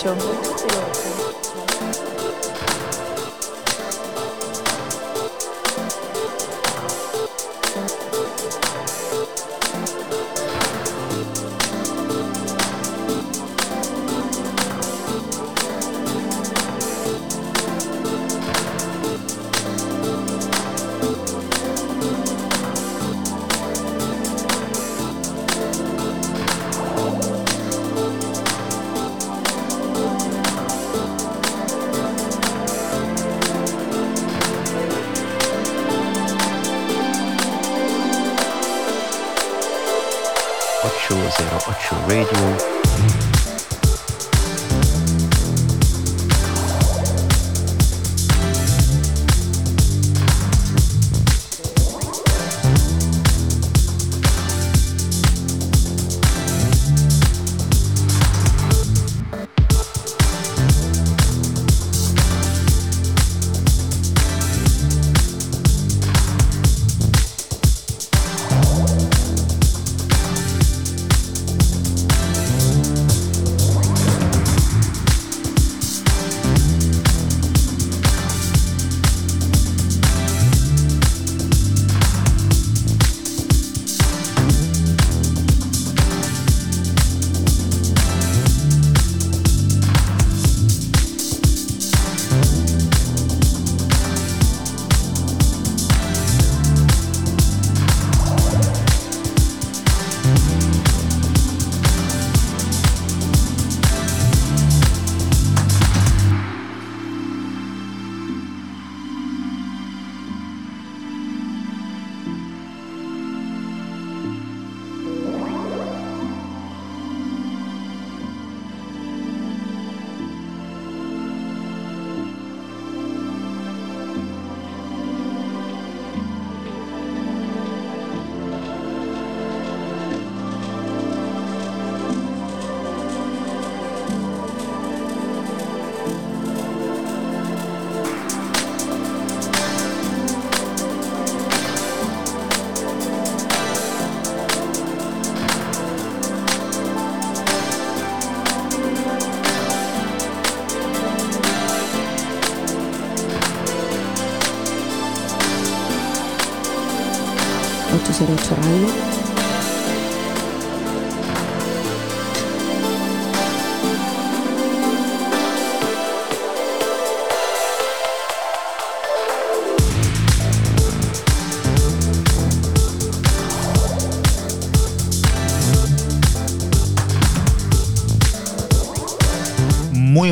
Cero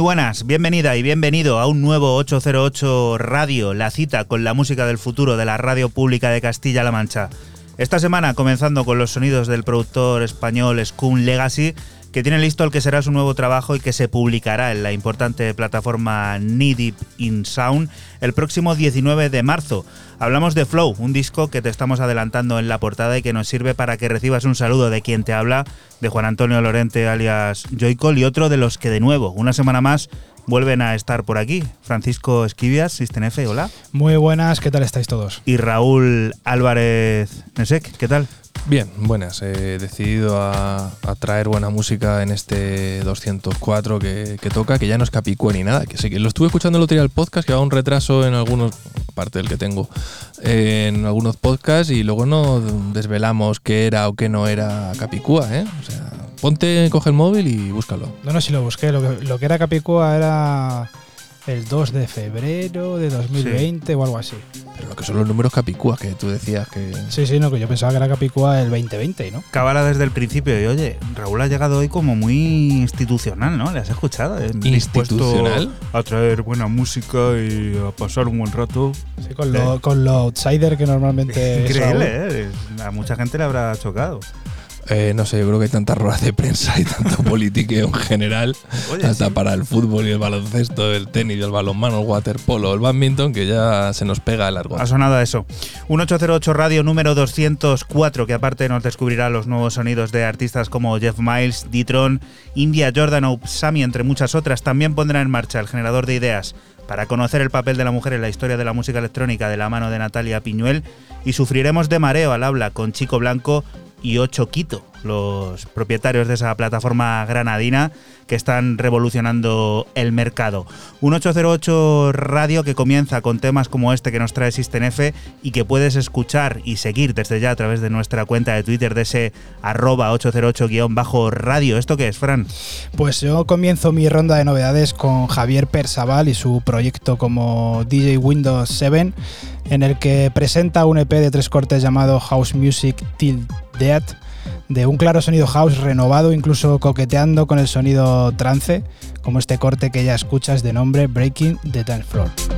buenas, bienvenida y bienvenido a un nuevo 808 Radio, la cita con la música del futuro de la radio pública de Castilla-La Mancha. Esta semana comenzando con los sonidos del productor español Scum Legacy, que tiene listo el que será su nuevo trabajo y que se publicará en la importante plataforma Knee in Sound el próximo 19 de marzo. Hablamos de Flow, un disco que te estamos adelantando en la portada y que nos sirve para que recibas un saludo de quien te habla, de Juan Antonio Lorente alias Joycol y otro de los que de nuevo, una semana más, vuelven a estar por aquí. Francisco Esquivias, Sistenefe, hola. Muy buenas, ¿qué tal estáis todos? Y Raúl Álvarez Nesek, ¿qué tal? Bien, buenas. He decidido a, traer buena música en este 204 que, que toca, que ya no es Capicúa ni nada. Que sí, que lo estuve escuchando el otro día el podcast, que va un retraso en algunos, aparte del que tengo, en algunos podcasts y luego no desvelamos qué era o qué no era Capicúa, ¿eh? O sea, ponte, coge el móvil y búscalo. No, no, si lo busqué. Lo que, lo que era Capicúa era el 2 de febrero de 2020 o algo así. Pero lo que son los números Capicúa, que tú decías que... Sí, sí, no, que yo pensaba que era Capicúa el 2020, ¿no? Cábala desde el principio y oye, Raúl ha llegado hoy como muy institucional, ¿no? ¿Le has escuchado? Eh, ¿Institucional? A traer buena música y a pasar un buen rato. Sí, con, lo, con lo outsider que normalmente es Raúl. Increíble, ¿eh? A mucha gente le habrá chocado. Eh, no sé, yo creo que hay tantas ruedas de prensa y tanto politiqueo en general, Oye, hasta sí. para el fútbol y el baloncesto, el tenis, el balonmano, el waterpolo, el badminton, que ya se nos pega el largo. Ha sonado a eso. Un 808 Radio número 204, que aparte nos descubrirá los nuevos sonidos de artistas como Jeff Miles, D-Tron, India, Jordan o Sami, entre muchas otras. También pondrá en marcha el generador de ideas para conocer el papel de la mujer en la historia de la música electrónica de la mano de Natalia Piñuel. Y sufriremos de mareo al habla con Chico Blanco y Ocho Quito, los propietarios de esa plataforma granadina que están revolucionando el mercado. Un 808 radio que comienza con temas como este que nos trae System F y que puedes escuchar y seguir desde ya a través de nuestra cuenta de Twitter de ese arroba 808-radio. ¿Esto qué es, Fran? Pues yo comienzo mi ronda de novedades con Javier Persaval y su proyecto como DJ Windows 7, en el que presenta un EP de tres cortes llamado House Music Till Death, de un claro sonido house renovado, incluso coqueteando con el sonido trance, como este corte que ya escuchas de nombre Breaking the Dance Floor.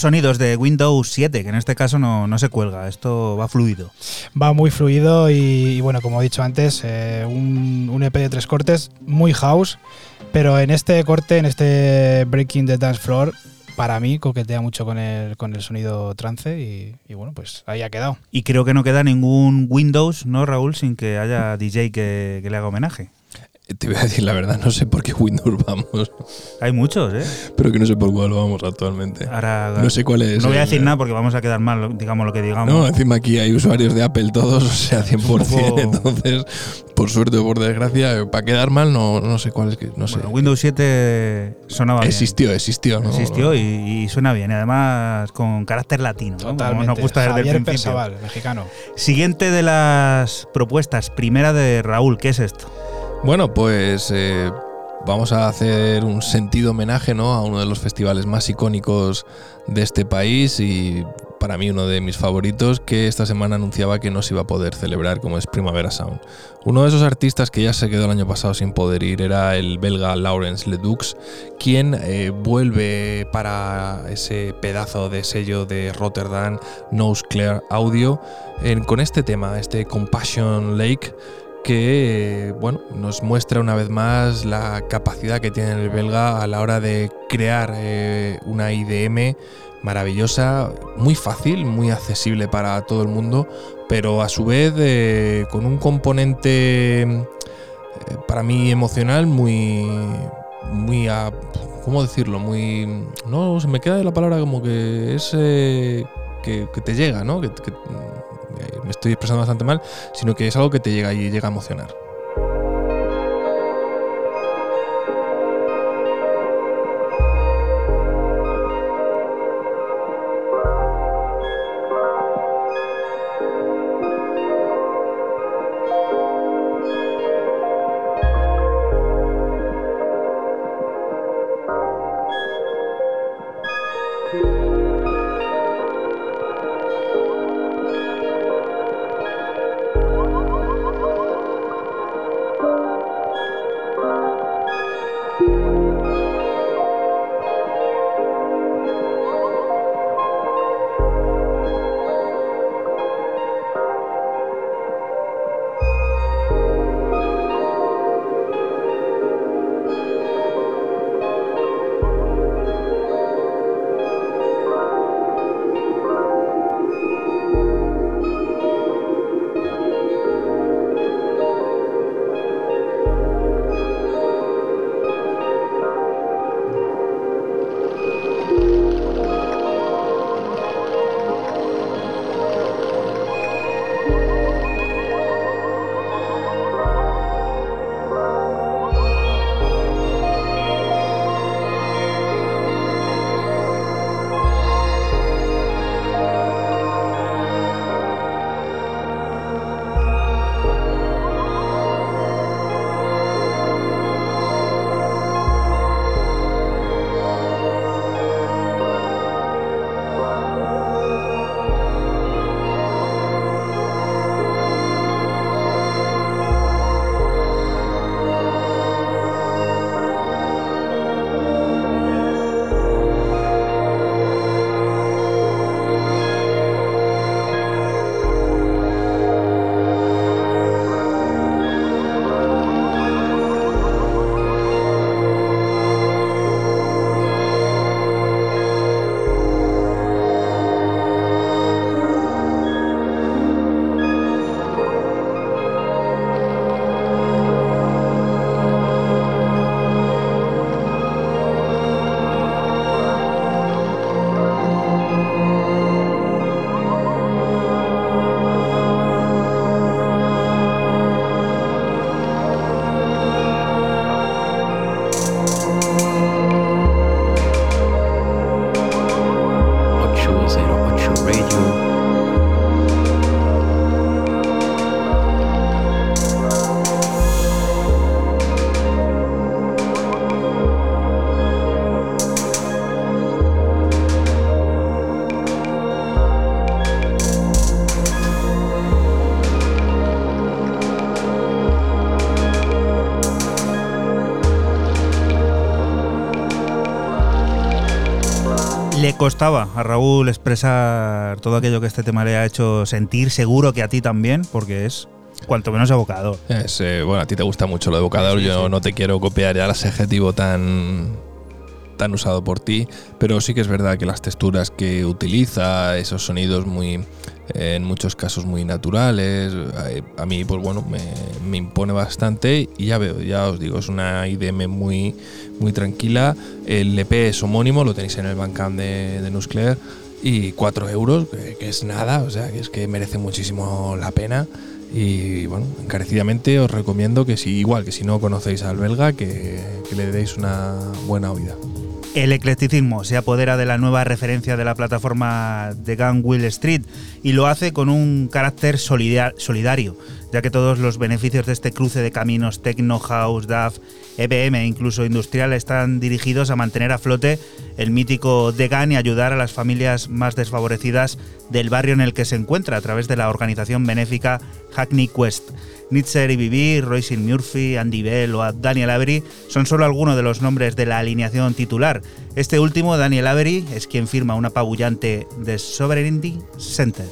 Sonidos de Windows 7, que en este caso no, no se cuelga, esto va fluido. Va muy fluido y, y bueno, como he dicho antes, eh, un, un EP de tres cortes, muy house, pero en este corte, en este Breaking the Dance Floor, para mí coquetea mucho con el, con el sonido trance y, y bueno, pues ahí ha quedado. Y creo que no queda ningún Windows, ¿no, Raúl? Sin que haya DJ que, que le haga homenaje. Te voy a decir la verdad, no sé por qué Windows vamos, Hay muchos, ¿eh? pero que no sé por cuál vamos actualmente. Ahora, No sé cuál es. no voy a el- decir nada porque vamos a quedar mal, digamos lo que digamos. No, encima aquí hay usuarios de Apple todos, o sea, 100%. poco- Entonces, por suerte o por desgracia, para quedar mal, no, no sé cuál es que. No sé. Bueno, Windows 7 sonaba bien. existió, existió, ¿no? Existió y, y suena bien. Y además con carácter latino, ¿no? como Totalmente. nos gusta desde Javier el principio. Persaval, mexicano. Siguiente de las propuestas, primera de Raúl, ¿qué es esto? Bueno, pues eh, vamos a hacer un sentido homenaje ¿no? a uno de los festivales más icónicos de este país y para mí uno de mis favoritos que esta semana anunciaba que no se iba a poder celebrar como es Primavera Sound. Uno de esos artistas que ya se quedó el año pasado sin poder ir era el belga Laurence Ledux, quien eh, vuelve para ese pedazo de sello de Rotterdam, Nose Clear Audio, con este tema, este Compassion Lake, que bueno, nos muestra una vez más la capacidad que tiene el belga a la hora de crear eh, una IDM maravillosa, muy fácil, muy accesible para todo el mundo, pero a su vez eh, con un componente eh, para mí emocional muy muy a, ¿cómo decirlo? Muy no se me queda la palabra como que es que, te llega, ¿no? Me estoy expresando bastante mal, sino que es algo que te llega y llega a emocionar. Costaba a Raúl expresar todo aquello que este tema le ha hecho sentir, seguro que a ti también, porque es cuanto menos evocador. Es, eh, bueno, a ti te gusta mucho lo evocador, Sí, sí, yo sí. no te quiero copiar ya ese adjetivo tan tan usado por ti, pero sí que es verdad que las texturas que utiliza, esos sonidos muy, en muchos casos muy naturales, eh, a mí pues bueno, me, me impone bastante y ya veo, ya os digo, es una IDM muy, muy tranquila. El EP es homónimo, lo tenéis en el Bandcamp de, de Nuclear y 4 euros, que, que es nada, o sea, que es que merece muchísimo la pena. Y bueno, encarecidamente os recomiendo que si, igual que si no conocéis al belga, que, que le deis una buena oída. El eclecticismo se apodera de la nueva referencia de la plataforma de Gun Will Street y lo hace con un carácter solidar- solidario, ya que todos los beneficios de este cruce de caminos techno, house, DAF, EBM e incluso industrial están dirigidos a mantener a flote el mítico The Gun y ayudar a las familias más desfavorecidas del barrio en el que se encuentra a través de la organización benéfica Hackney Quest. Nitzer y Bibi, Royce Murphy, Andy Bell o Daniel Avery son solo algunos de los nombres de la alineación titular. Este último, Daniel Avery, es quien firma un apabullante The Sovereignty Center.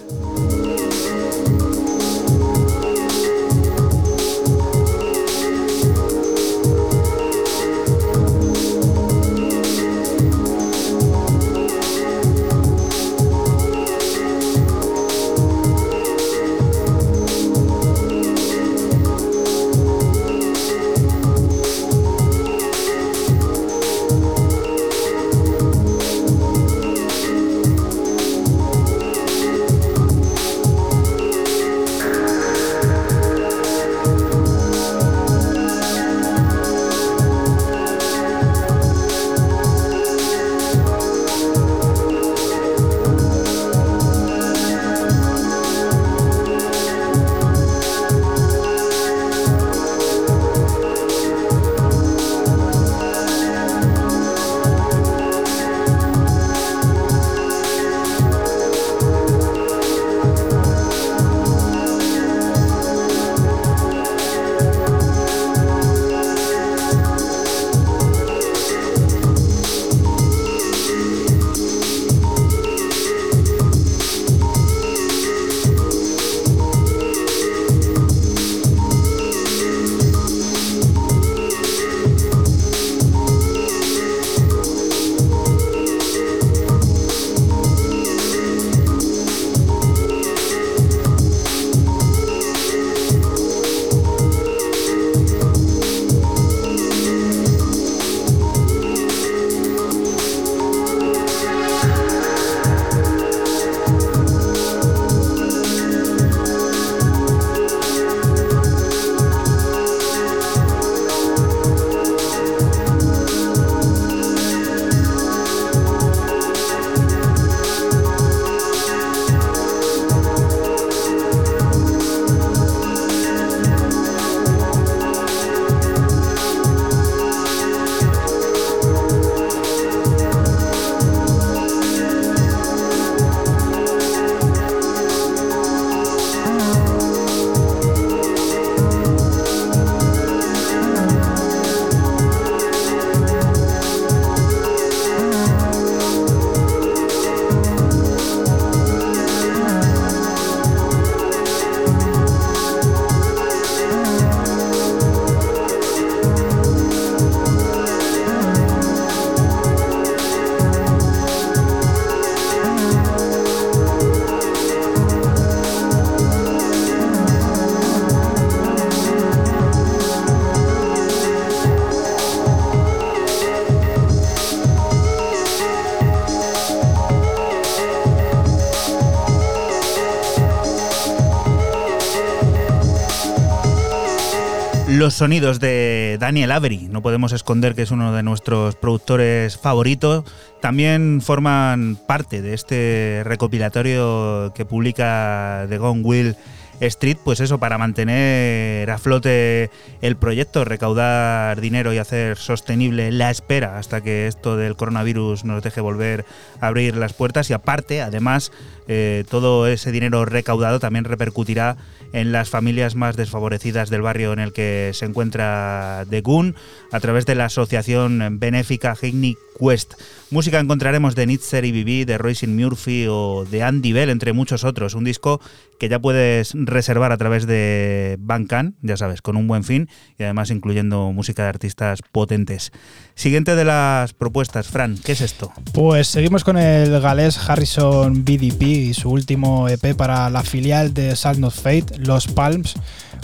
Sonidos de Daniel Avery, no podemos esconder que es uno de nuestros productores favoritos, también forman parte de este recopilatorio que publica The Gone Will Street, pues eso, para mantener a flote el proyecto, recaudar dinero y hacer sostenible la espera hasta que esto del coronavirus nos deje volver a abrir las puertas. Y aparte, además, eh, todo ese dinero recaudado también repercutirá en las familias más desfavorecidas del barrio en el que se encuentra The Gun a través de la asociación benéfica Hackney Quest. Música encontraremos de Nitzer y Bibi, de Royce Murphy o de Andy Bell, entre muchos otros. Un disco que ya puedes reservar a través de Bandcamp, ya sabes, con un buen fin y además incluyendo música de artistas potentes. Siguiente de las propuestas, Fran, ¿qué es esto? Pues seguimos con el galés Harrison BDP y su último EP para la filial de Salt Not Fate, Los Palms.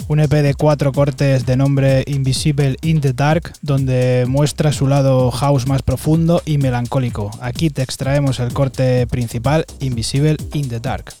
Un EP de cuatro cortes de nombre Invisible in the Dark, donde muestra su lado house más profundo y melancólico. Aquí te extraemos el corte principal, Invisible in the Dark.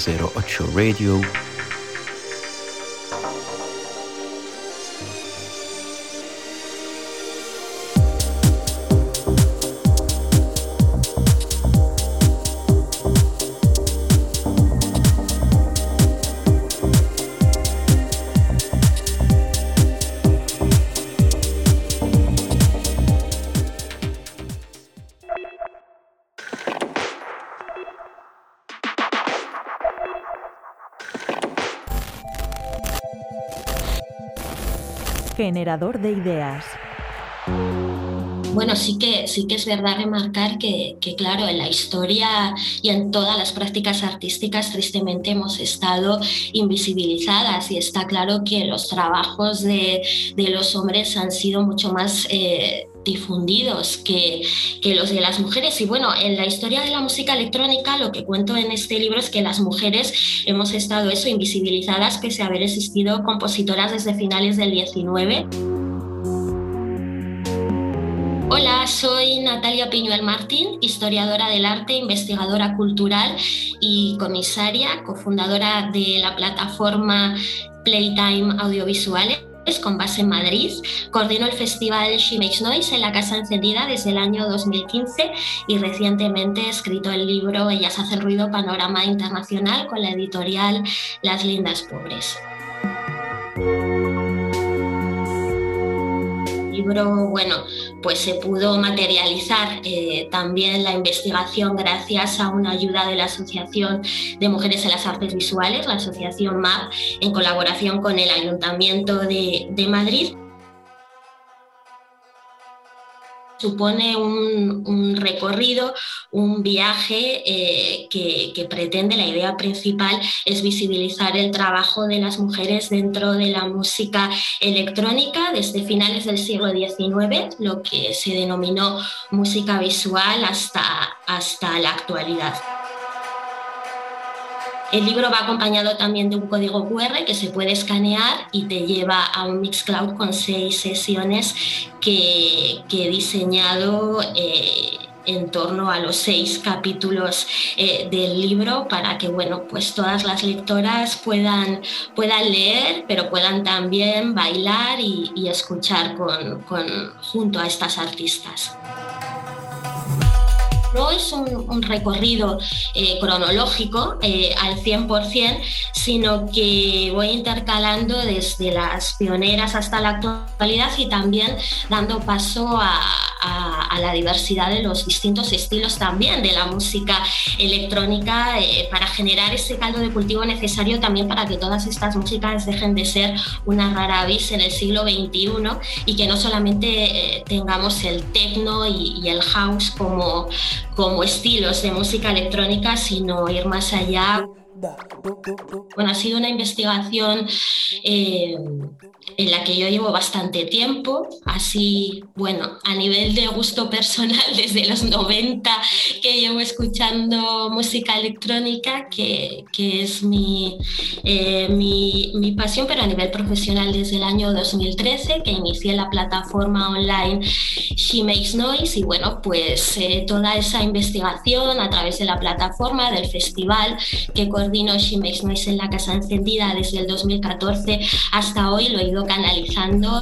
Ocho Zero Ocho Radio. Generador de ideas. Bueno, sí que, sí que es verdad remarcar que, claro, en la historia y en todas las prácticas artísticas, tristemente hemos estado invisibilizadas y está claro que los trabajos de, de los hombres han sido mucho más eh, difundidos que, que, los de las mujeres. Y bueno, en la historia de la música electrónica lo que cuento en este libro es que las mujeres hemos estado eso, invisibilizadas pese a haber existido compositoras desde finales del 19. Hola, soy Natalia Piñuel Martín, historiadora del arte, investigadora cultural y comisaria, cofundadora de la plataforma Playtime Audiovisuales con base en Madrid. Coordino el festival She Makes Noise en la Casa Encendida desde el año 2015 y recientemente he escrito el libro Ellas hacen ruido, panorama internacional con la editorial Las Lindas Pobres. Bueno, pues se pudo materializar eh, también la investigación gracias a una ayuda de la Asociación de Mujeres en las Artes Visuales, la Asociación MAP, en colaboración con el Ayuntamiento de, de Madrid supone un, recorrido, un viaje eh, que, pretende, la idea principal es visibilizar el trabajo de las mujeres dentro de la música electrónica desde finales del siglo XIX, lo que se denominó música visual hasta, hasta la actualidad. El libro va acompañado también de un código QR que se puede escanear y te lleva a un Mixcloud con seis sesiones que, he diseñado. Eh, en torno a los seis capítulos eh, del libro para que bueno pues todas las lectoras puedan, puedan leer pero puedan también bailar y, escuchar con, junto a estas artistas no es un, recorrido eh, cronológico eh, al 100%, sino que voy intercalando desde las pioneras hasta la actualidad y también dando paso a, la diversidad de los distintos estilos también de la música electrónica eh, para generar ese caldo de cultivo necesario también para que todas estas músicas dejen de ser una rara avis en el siglo XXI y que no solamente tengamos el techno y el house como, como estilos de música electrónica, sino ir más allá. Bueno, ha sido una investigación eh, en la que yo llevo bastante tiempo, así, bueno, a nivel de gusto personal, desde los 90 que llevo escuchando música electrónica, que, que es mi, eh, mi, mi, pasión, pero a nivel profesional desde el año 2013, que inicié la plataforma online She Makes Noise, y bueno, pues eh, toda esa investigación a través de la plataforma, del festival que coordino She Makes Noise en la Casa Encendida desde el 2014 hasta hoy, lo he ido canalizando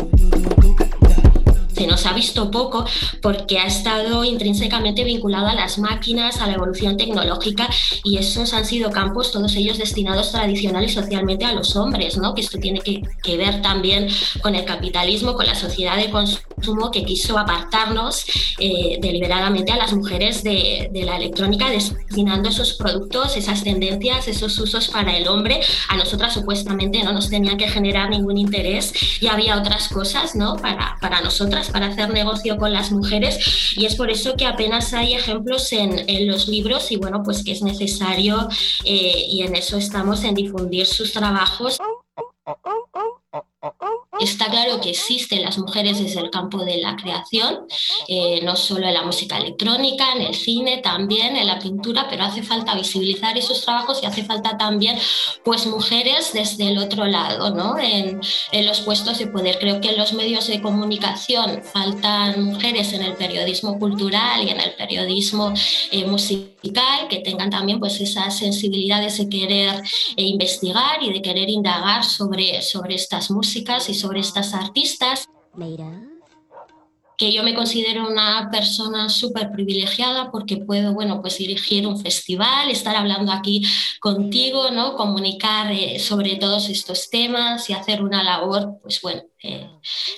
se nos ha visto poco porque ha estado intrínsecamente vinculado a las máquinas, a la evolución tecnológica y esos han sido campos, todos ellos destinados tradicional y socialmente a los hombres, ¿no? que esto tiene que, ver también con el capitalismo, con la sociedad de consumo que quiso apartarnos eh, deliberadamente a las mujeres de, de la electrónica, destinando esos productos, esas tendencias, esos usos para el hombre. A nosotras supuestamente no nos tenían que generar ningún interés y había otras cosas ¿no? para, para nosotras para hacer negocio con las mujeres y es por eso que apenas hay ejemplos en, los libros y bueno, pues que es necesario eh, y en eso estamos en difundir sus trabajos. Está claro que existen las mujeres desde el campo de la creación, eh, no solo en la música electrónica, en el cine, también en la pintura, pero hace falta visibilizar esos trabajos y hace falta también pues mujeres desde el otro lado, ¿no? en, en los puestos de poder. Creo que en los medios de comunicación faltan mujeres en el periodismo cultural y en el periodismo eh, musical que tengan también pues esas sensibilidades de querer eh, investigar y de querer indagar sobre, sobre estas músicas y sobre sobre estas artistas. Que yo me considero una persona súper privilegiada porque puedo, bueno, pues dirigir un festival, estar hablando aquí contigo, ¿no? Comunicar eh, sobre todos estos temas y hacer una labor, pues bueno, eh,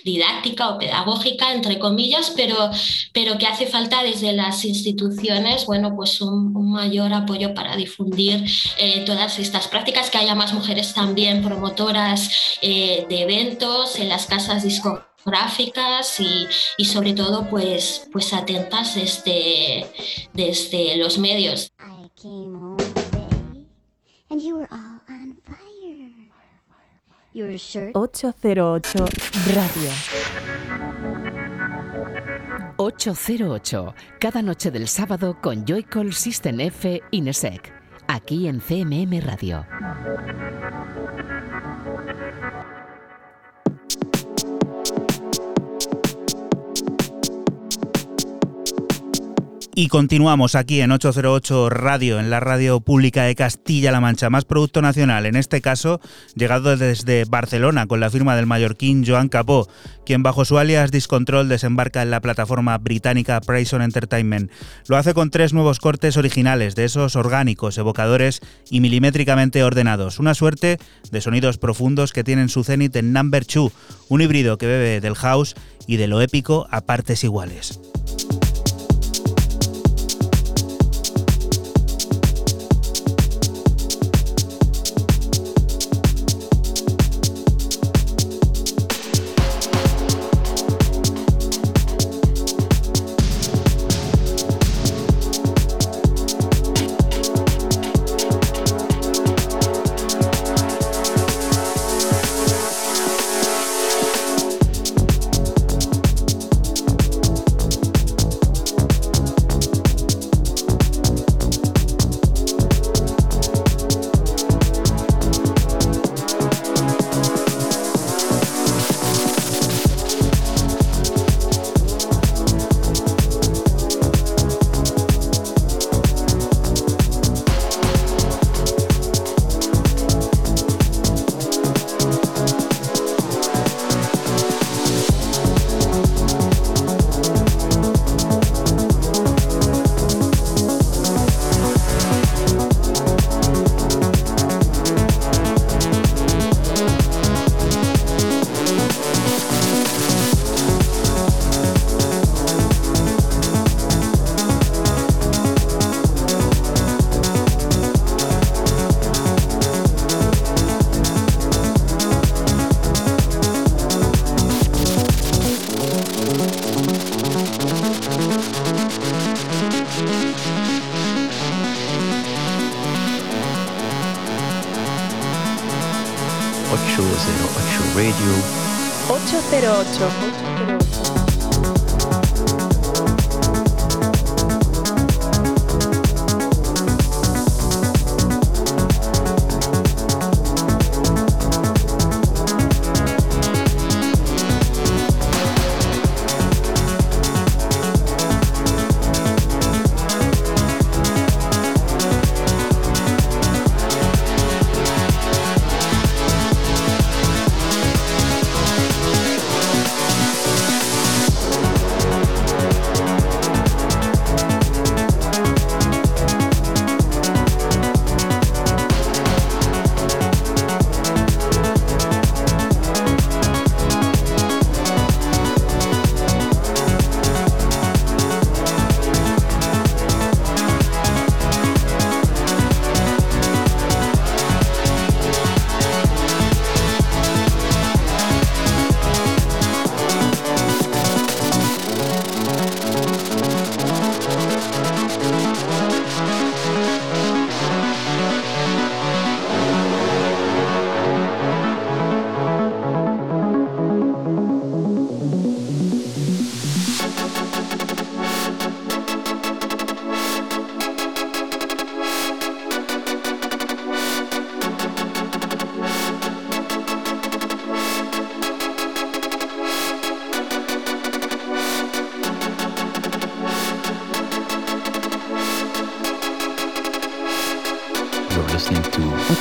didáctica o pedagógica, entre comillas, pero, pero que hace falta desde las instituciones, bueno, pues un, mayor apoyo para difundir eh, todas estas prácticas, que haya más mujeres también promotoras de eventos en las casas discográficas gráficas y, sobre todo pues, pues atentas desde, desde los medios. 808 Radio. 808, cada noche del sábado con Joycall System F Inesec, aquí en CMM Radio. Y continuamos aquí en 808 Radio, en la radio pública de Castilla-La Mancha, más producto nacional, en este caso llegado desde Barcelona con la firma del mallorquín Joan Capó, quien bajo su alias Discontrol desembarca en la plataforma británica Prison Entertainment. Lo hace con tres nuevos cortes originales, de esos orgánicos, evocadores y milimétricamente ordenados. Una suerte de sonidos profundos que tienen su cenit en Number 2, un híbrido que bebe del house y de lo épico a partes iguales.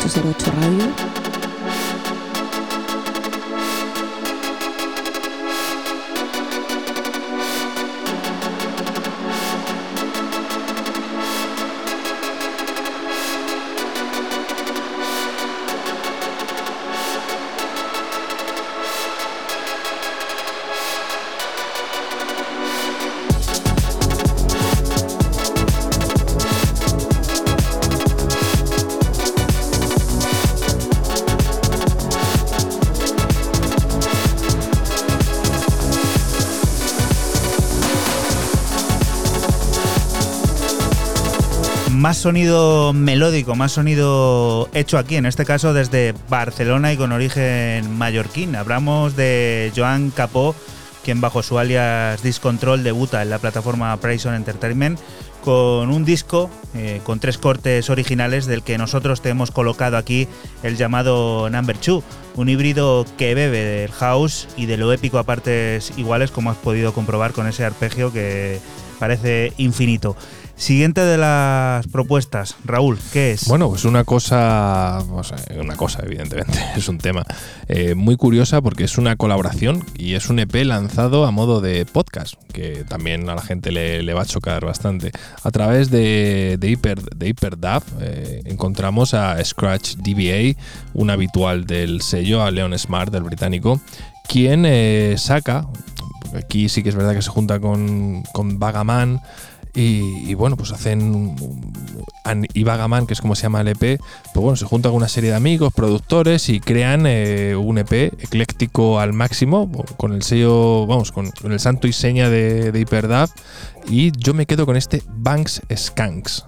808 Radio. Sonido melódico, más sonido hecho aquí, en este caso desde Barcelona y con origen mallorquín. Hablamos de Joan Capó, quien bajo su alias Discontrol debuta en la plataforma Prison Entertainment con un disco eh, con tres cortes originales del que nosotros te hemos colocado aquí el llamado Number 2, un híbrido que bebe del house y de lo épico a partes iguales como has podido comprobar con ese arpegio que parece infinito. Siguiente de las propuestas, Raúl, ¿qué es? Bueno, pues una cosa, una cosa, evidentemente, es un tema eh, muy curiosa porque es una colaboración y es un EP lanzado a modo de podcast, que también a la gente le, va a chocar bastante. A través de, de, Hyper, de eh, encontramos a Scratch DBA, un habitual del sello, a Leon Smart, del británico, quien eh, saca, aquí sí que es verdad que se junta con, con Vagaman, y, bueno, pues hacen y Vagaman, que es como se llama el EP, pues bueno, se juntan con una serie de amigos, productores y crean eh, un EP ecléctico al máximo, con el sello, vamos, con, el santo y seña de, de HyperDAV. Y yo me quedo con este Banks Skanks.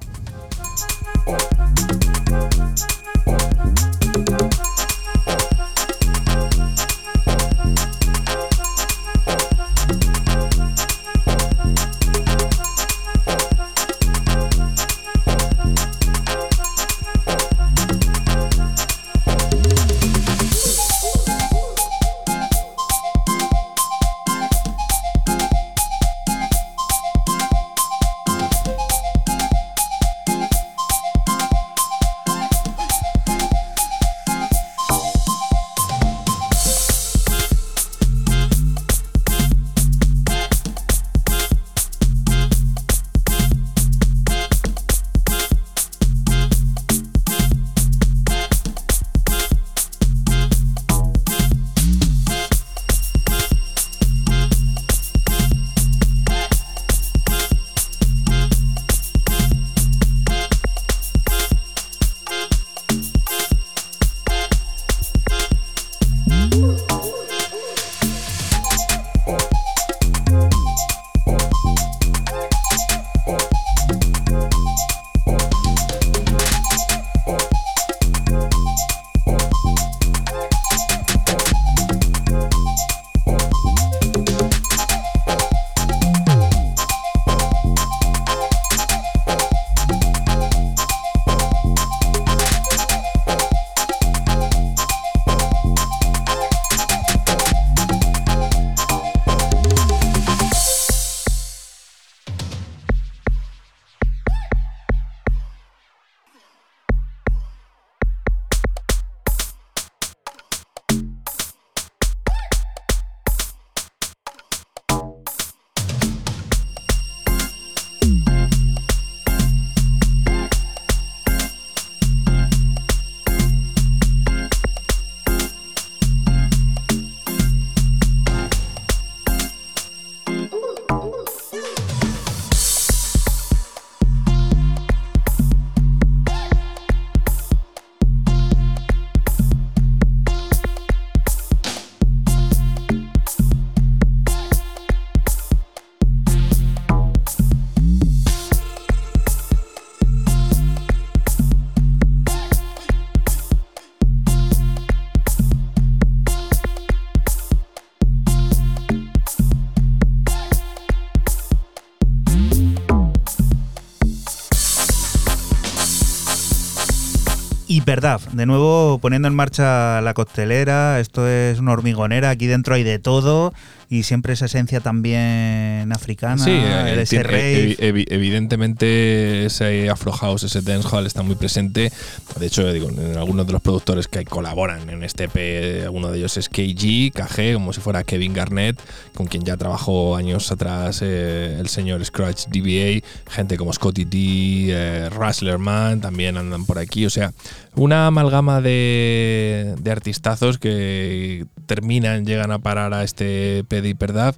Verdad, de nuevo poniendo en marcha la coctelera, esto es una hormigonera, aquí dentro hay de todo y siempre esa esencia también africana, Sí, el eh, ese rave. evi- evi- evidentemente ese Afro House, ese dancehall está muy presente. De hecho, digo, en algunos de los productores que colaboran en este EP, uno de ellos es KG, KG, como si fuera Kevin Garnett, con quien ya trabajó años atrás eh, el señor Scratch DBA, gente como Scotty D, eh, Rustlerman, también andan por aquí. O sea, una amalgama de, de artistazos que terminan, llegan a parar a este EP de Hyperdav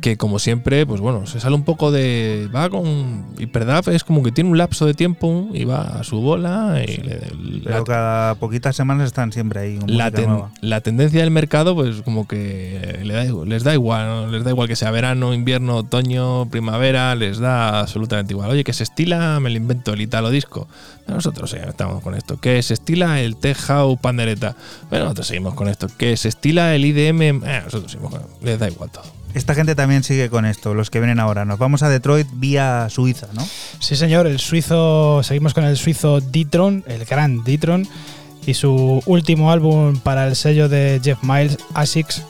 que como siempre, pues bueno, se sale un poco de. Va con. Hyperdub es como que tiene un lapso de tiempo y va a su bola. Y le- Pero la, cada poquitas semanas están siempre ahí. con la música ten- nueva. la tendencia del mercado, pues como que le da igual- les da igual, ¿no? les da igual que sea verano, invierno, otoño, primavera, les da absolutamente igual. Oye, que se estila, me lo invento el Italo Disco. Nosotros sí, estamos con esto. Que se estila el Tech House Pandereta. Bueno, nosotros seguimos con esto. Que se estila el IDM. eh, nosotros seguimos con Les da igual todo. Esta gente también sigue con esto, los que vienen ahora. Nos vamos a Detroit vía Suiza, ¿no? Sí, señor, el suizo, seguimos con el suizo Ditron, el gran Ditron, y su último álbum para el sello de Jeff Miles, Asics,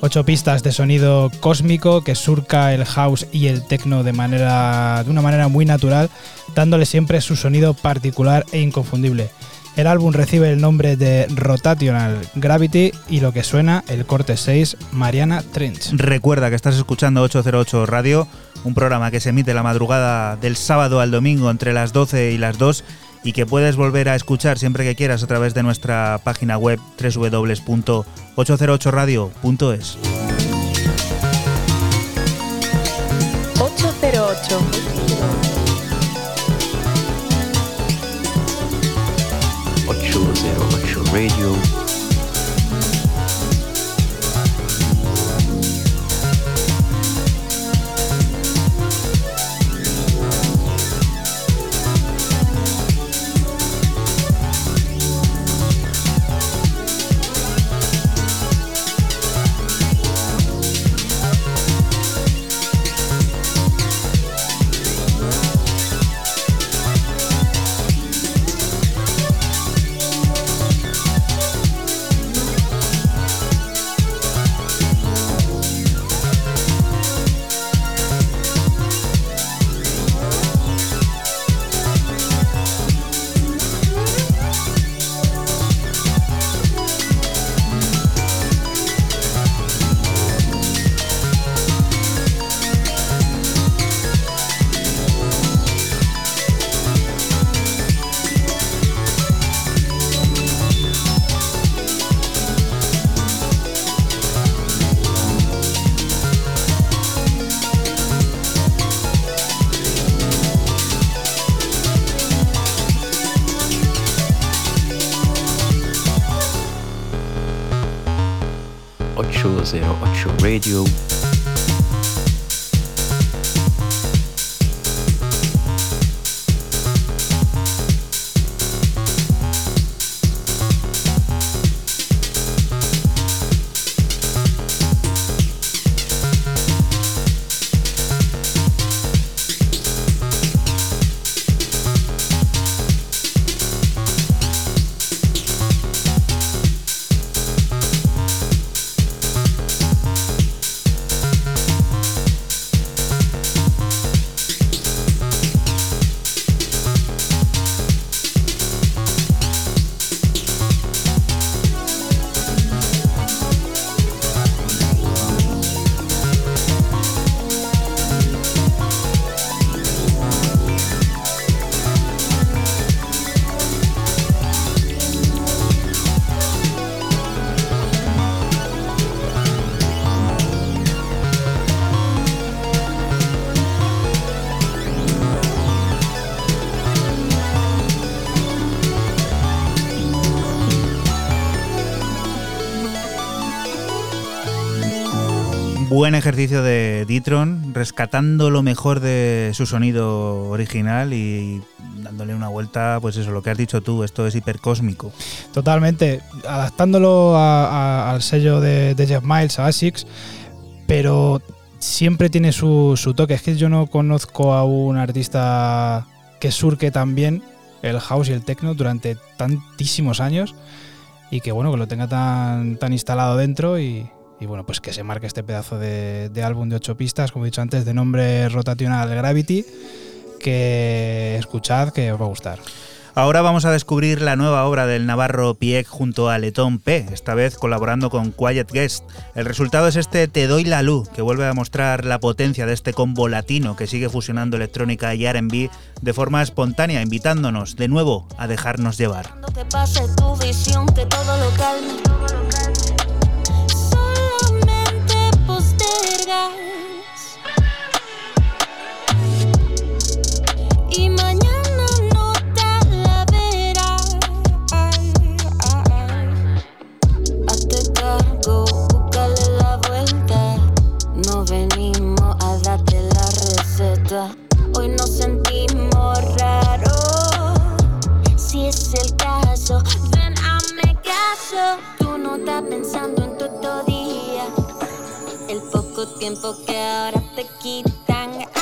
ocho pistas de sonido cósmico que surca el house y el techno de, manera, de una manera muy natural, dándole siempre su sonido particular e inconfundible. El álbum recibe el nombre de Rotational Gravity y lo que suena el corte 6 Mariana Trench. Recuerda que estás escuchando 808 Radio, un programa que se emite la madrugada del sábado al domingo entre las 12 y las 2 y que puedes volver a escuchar siempre que quieras a través de nuestra página web www.808radio.es. 808. Radio. Radio. Buen ejercicio de Ditron, rescatando lo mejor de su sonido original y dándole una vuelta, pues eso, lo que has dicho tú, esto es hipercósmico. Totalmente, adaptándolo al sello de, de Jeff Miles, a ASICS, pero siempre tiene su, su toque. Es que yo no conozco a un artista que surque tan bien el house y el techno durante tantísimos años y que bueno, que lo tenga tan, tan instalado dentro y, y bueno, pues que se marque este pedazo de, de álbum de ocho pistas, como he dicho antes, de nombre Rotational Gravity, que escuchad que os va a gustar. Ahora vamos a descubrir la nueva obra del navarro Piek junto a Letón P, esta vez colaborando con Quiet Guest. El resultado es este Te doy la luz, que vuelve a mostrar la potencia de este combo latino que sigue fusionando electrónica y RB de forma espontánea, invitándonos de nuevo a dejarnos llevar. pase tu visión, que todo lo calme. Y mañana no te la verás. Hazte cargo, búscale la vuelta. No venimos a darte la receta. Hoy nos sentimos raros. Si es el caso, ven, hazme caso. Tú no estás pensando en todo postergas tiempo que ahora te quitan.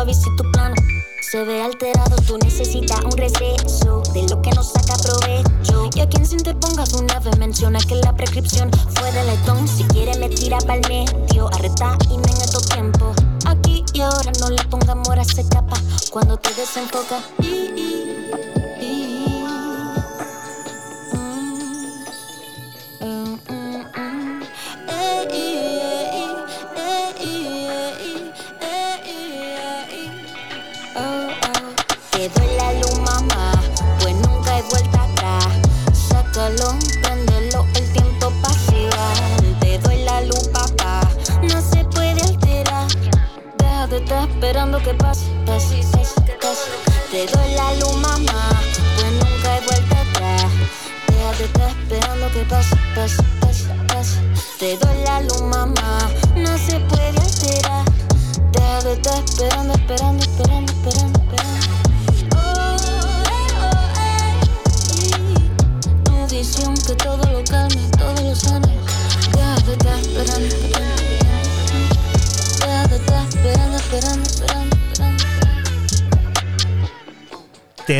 Suavice tu plano. Se ve alterado, tú necesitas un receso de lo que nos saca provecho. Y a quien se interponga una vez menciona que la prescripción fue de letón. Si quiere me tira pa'l medio, arreta y me en estos tiempos. Aquí y ahora no le ponga amor a ese capa cuando te desenfoca.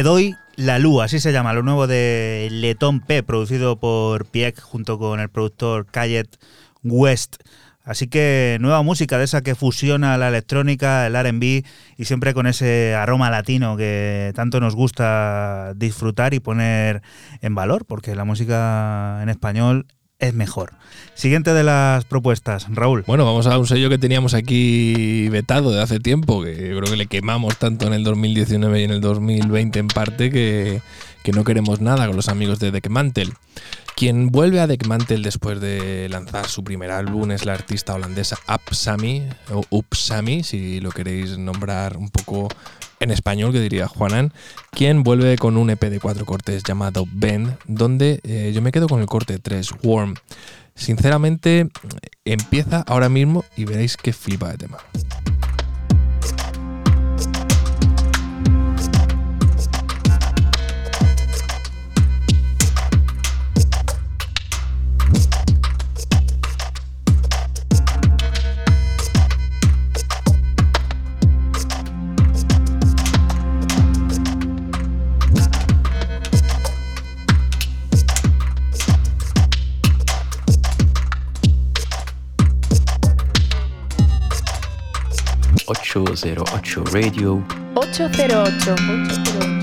Doy la luz, así se llama, lo nuevo de Letón P, producido por Pieck junto con el productor Kayet West. Así que nueva música de esa que fusiona la electrónica, el RB y siempre con ese aroma latino que tanto nos gusta disfrutar y poner en valor, porque la música en español es mejor. Siguiente de las propuestas, Raúl. Bueno, vamos a un sello que teníamos aquí vetado de hace tiempo, que creo que le quemamos tanto en el 2019 y en el 2020 en parte que, que no queremos nada con los amigos de Deckmantel. Quien vuelve a Deckmantel después de lanzar su primer álbum es la artista holandesa Upsami, o Upsami, si lo queréis nombrar un poco en español, que diría Juanan, quien vuelve con un EP de cuatro cortes llamado Ben, donde eh, yo me quedo con el corte 3, Warm. Sinceramente, empieza ahora mismo y veréis qué flipa de tema. Ocho zero ocho Radio 808. 808.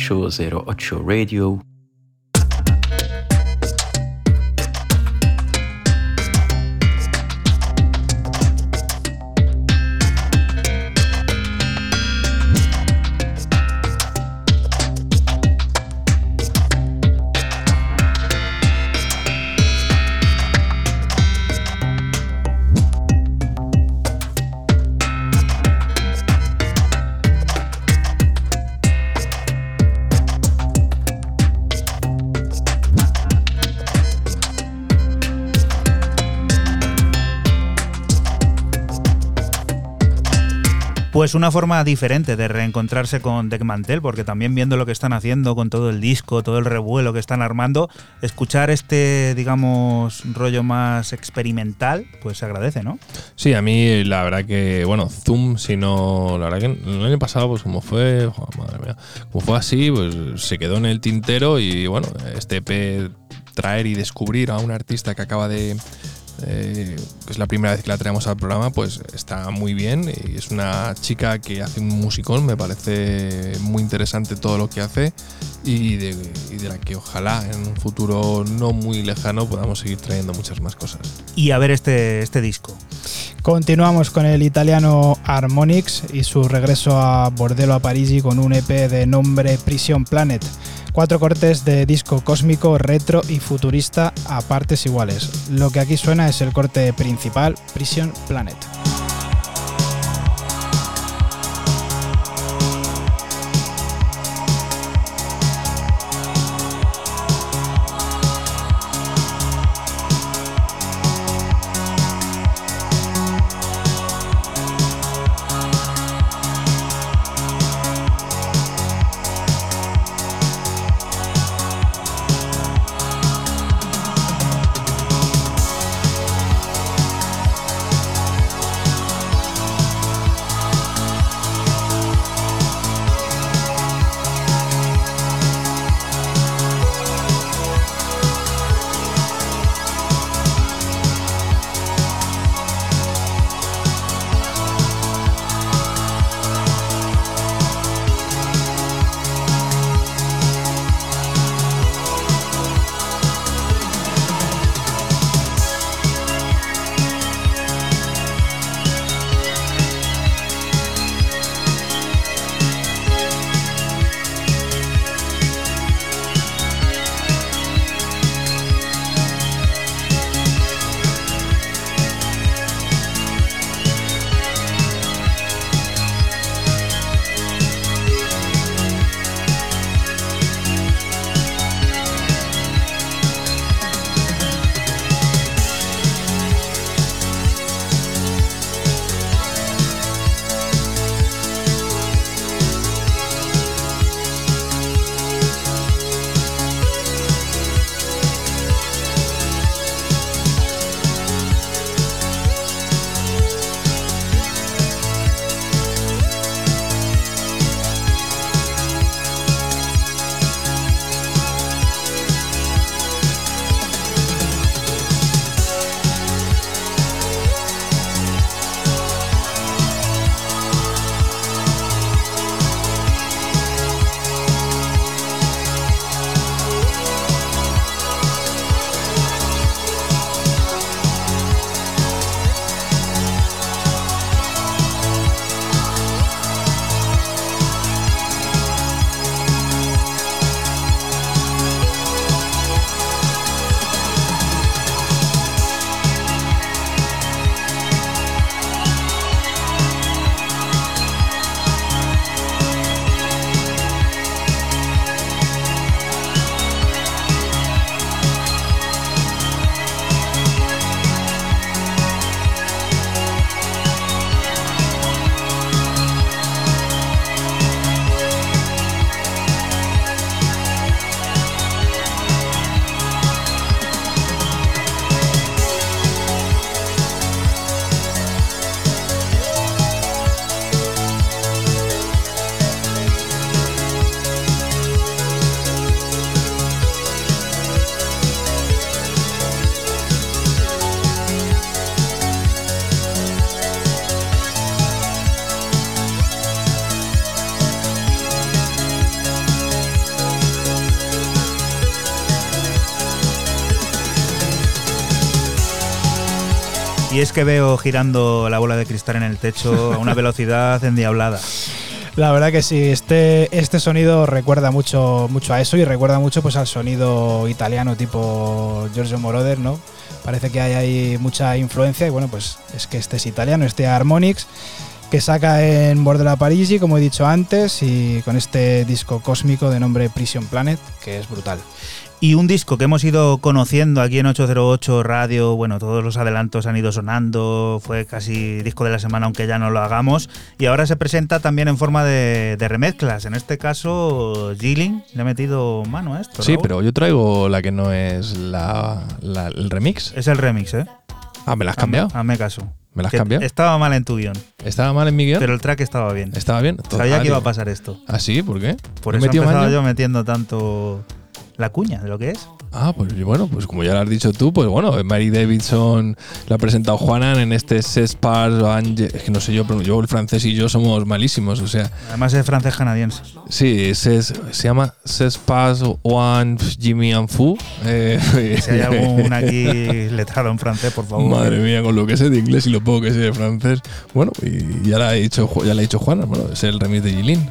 808 Radio. Pues una forma diferente de reencontrarse con Deckmantel, porque también viendo lo que están haciendo con todo el disco, todo el revuelo que están armando, escuchar este, digamos, rollo más experimental, pues se agradece, ¿no? Sí, a mí la verdad que, bueno, Zoom, si no, la verdad que el año pasado, pues como fue, oh, madre mía, como fue así, pues se quedó en el tintero y bueno, este EP traer y descubrir a un artista que acaba de eh, que es la primera vez que la traemos al programa, pues está muy bien. Y es una chica que hace un musicón, me parece muy interesante todo lo que hace y de, y de la que ojalá en un futuro no muy lejano podamos seguir trayendo muchas más cosas. Y a ver este, este disco. Continuamos con el italiano Harmonix y su regreso a Bordello a Parigi con un EP de nombre Prison Planet. Cuatro cortes de disco cósmico, retro y futurista a partes iguales. Lo que aquí suena es el corte principal, Prison Planet. Es que veo girando la bola de cristal en el techo a una velocidad endiablada. La verdad que sí, este, este sonido recuerda mucho, mucho a eso y recuerda mucho pues al sonido italiano tipo Giorgio Moroder, ¿no? Parece que hay ahí mucha influencia y bueno, pues es que este es italiano, este Harmonix que saca en Bordela Parigi, como he dicho antes, y con este disco cósmico de nombre Prison Planet, que es brutal. Y un disco que hemos ido conociendo aquí en 808 Radio, bueno, todos los adelantos han ido sonando, fue casi disco de la semana aunque ya no lo hagamos, y ahora se presenta también en forma de, de remezclas, en este caso Gilling le ha metido mano a esto. Sí, Raúl. pero yo traigo la que no es la, la- el remix. Es el remix, ¿eh? Ah, ¿me la has cambiado? Hazme, caso. ¿Me la has Que cambiado? Estaba mal en tu guion, ¿Estaba mal en mi guion? pero el track estaba bien. ¿Estaba bien? Sabía que iba a pasar esto. ¿Ah, sí? ¿Por qué? Por ¿No eso he empezado yo metiendo tanto la cuña de lo que es. Ah, pues bueno, pues como ya lo has dicho tú, pues bueno, Mary Davidson la ha presentado Juanan en este Ses Pars Ange- es que no sé yo, pero yo el francés y yo somos malísimos, o sea, Además es francés canadiense. sí, Ses- se llama Ses Pars One Jimmy and Fu. Eh, Si hay algún aquí letrado en francés, por favor. Madre mía, con lo que sé de inglés y lo poco que sé de francés. Bueno, y ya la ha dicho, Ju- ya la ha dicho Juana, bueno, es el remix de Jilin.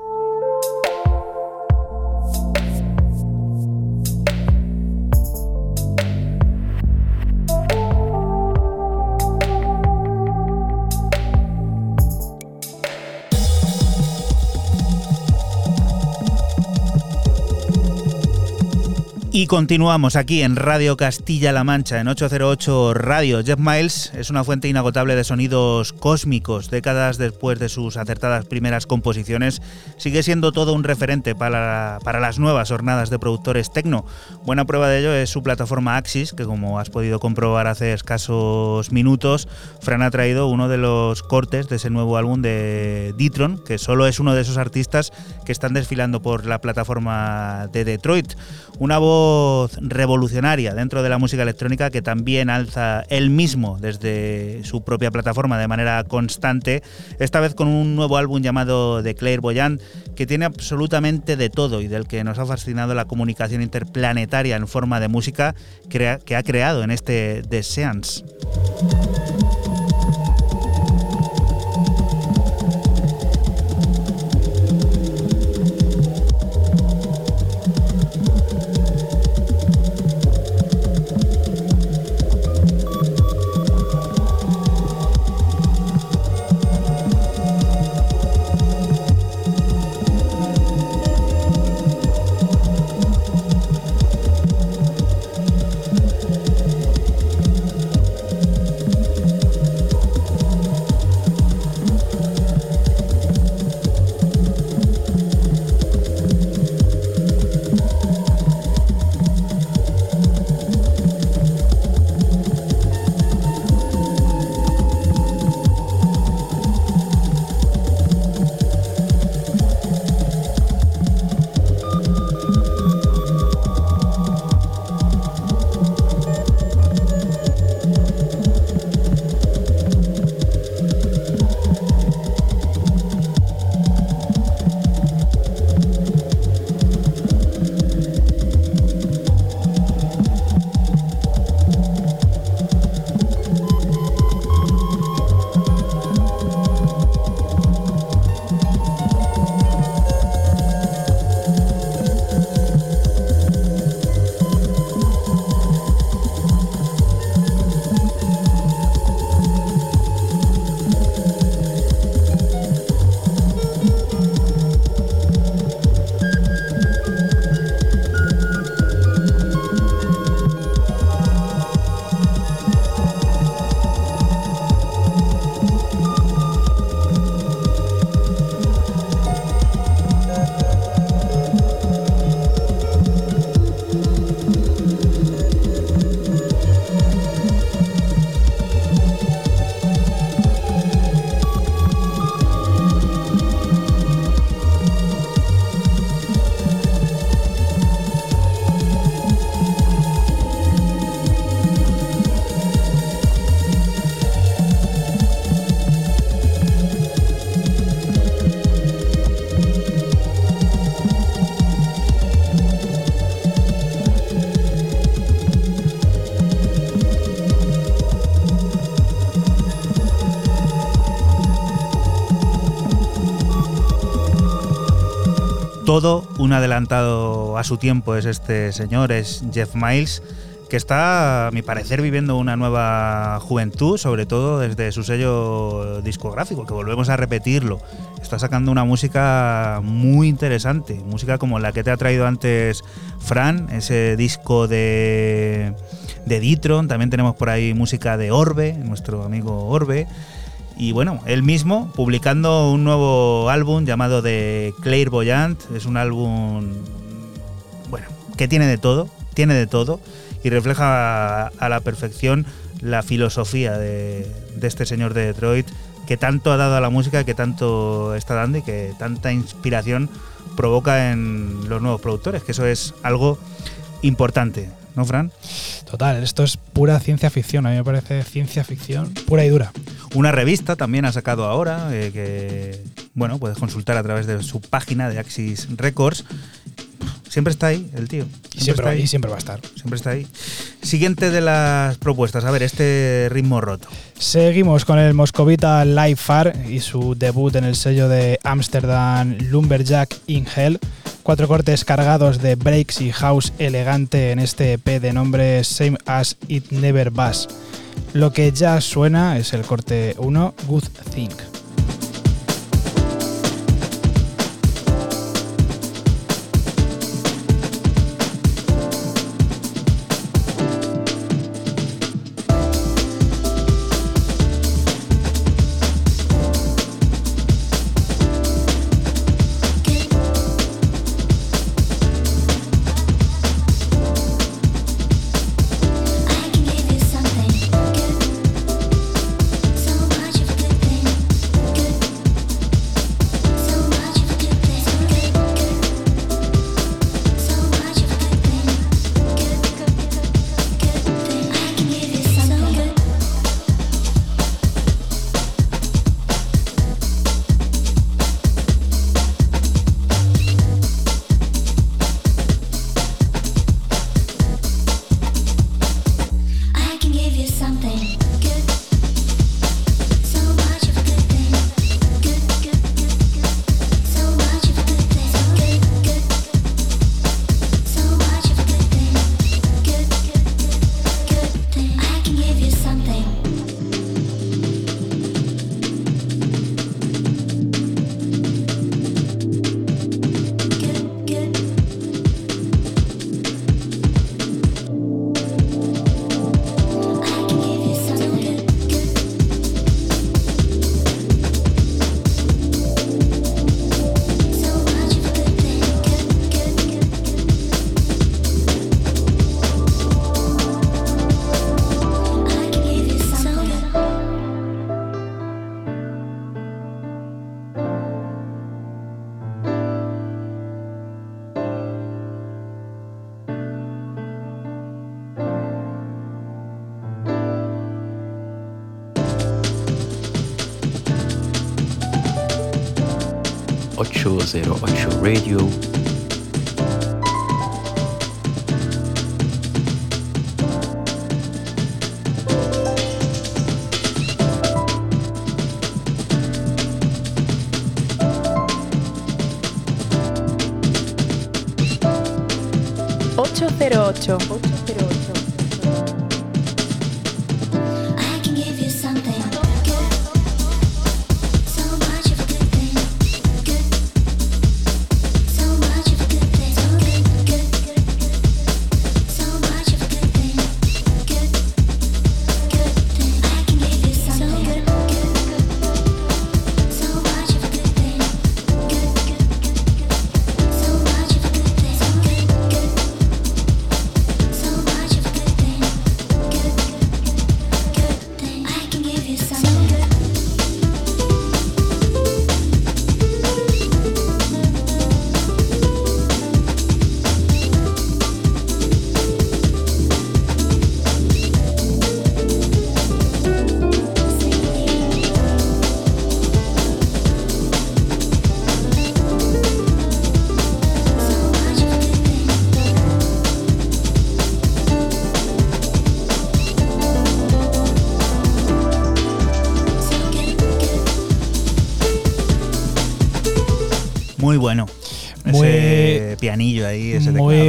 Y continuamos aquí en Radio Castilla-La Mancha, en 808 Radio. Jeff Miles es una fuente inagotable de sonidos cósmicos. Décadas después de sus acertadas primeras composiciones, sigue siendo todo un referente para, para las nuevas jornadas de productores tecno. Buena prueba de ello es su plataforma Axis, que como has podido comprobar hace escasos minutos, Fran ha traído uno de los cortes de ese nuevo álbum de Ditron, que solo es uno de esos artistas que están desfilando por la plataforma de Detroit. Una voz revolucionaria dentro de la música electrónica que también alza él mismo desde su propia plataforma de manera constante, esta vez con un nuevo álbum llamado The Clairvoyant que tiene absolutamente de todo y del que nos ha fascinado la comunicación interplanetaria en forma de música que ha creado en este The Seance. Todo un adelantado a su tiempo es este señor, es Jeff Miles, que está, a mi parecer, viviendo una nueva juventud, sobre todo desde su sello discográfico, que volvemos a repetirlo. Está sacando una música muy interesante, música como la que te ha traído antes Fran, ese disco de, de Ditron, también tenemos por ahí música de Orbe, nuestro amigo Orbe. Y bueno, él mismo publicando un nuevo álbum llamado The Clairvoyant. Es un álbum, bueno, que tiene de todo, tiene de todo y refleja a, la perfección la filosofía de, de, este señor de Detroit que tanto ha dado a la música, que tanto está dando y que tanta inspiración provoca en los nuevos productores, que eso es algo importante, ¿no, Fran? Total, esto es pura ciencia ficción, a mí me parece ciencia ficción pura y dura. Una revista también ha sacado ahora, eh, que bueno, puedes consultar a través de su página de Axis Records. Siempre está ahí el tío. Siempre, y siempre, ahí. siempre va a estar. Siempre está ahí. Siguiente de las propuestas, a ver, este ritmo roto. Seguimos con el moscovita Live Far y su debut en el sello de Amsterdam Lumberjack in Hell. Cuatro cortes cargados de breaks y house elegante en este EP de nombre Same as It Never Was. Lo que ya suena es el corte 1, Good Thing.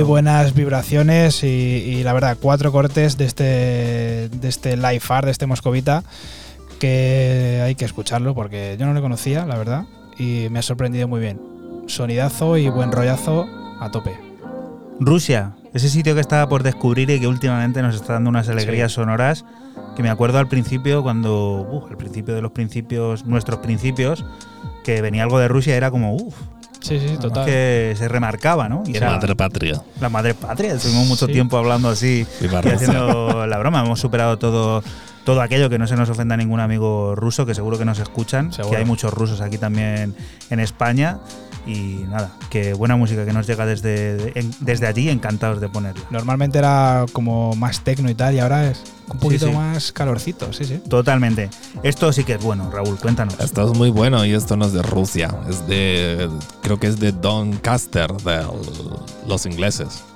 Muy buenas vibraciones y, y la verdad, cuatro cortes de este, de este live art, de este moscovita, que hay que escucharlo porque yo no lo conocía, la verdad, y me ha sorprendido muy bien. Sonidazo y buen rollazo a tope. Rusia, ese sitio que estaba por descubrir y que últimamente nos está dando unas alegrías sonoras que me acuerdo al principio cuando, al principio de los principios, nuestros principios, que venía algo de Rusia era como, uff, Sí, sí, total. que se remarcaba, ¿no? Y era Madre patria. la madre patria. Estuvimos mucho Sí. tiempo hablando así y haciendo la broma. Hemos superado todo, todo aquello, que no se nos ofenda ningún amigo ruso, que seguro que nos escuchan, Seguro. que hay muchos rusos aquí también en España. Y nada, que buena música que nos llega desde, desde allí, encantados de ponerla. Normalmente era como más tecno y tal, y ahora es un poquito sí. más calorcito, sí, sí. Totalmente. Esto sí que es bueno, Raúl, cuéntanos. Esto es muy bueno y esto no es de Rusia, es de. Creo que es de Doncaster, de los ingleses.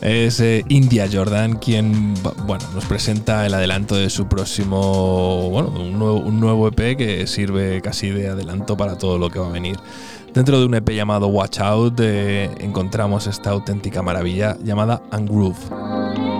Es eh, India Jordan quien bueno, nos presenta el adelanto de su próximo. Bueno, un nuevo, un nuevo EP que sirve casi de adelanto para todo lo que va a venir. Dentro de un EP llamado Watch Out eh, encontramos esta auténtica maravilla llamada Ungroove.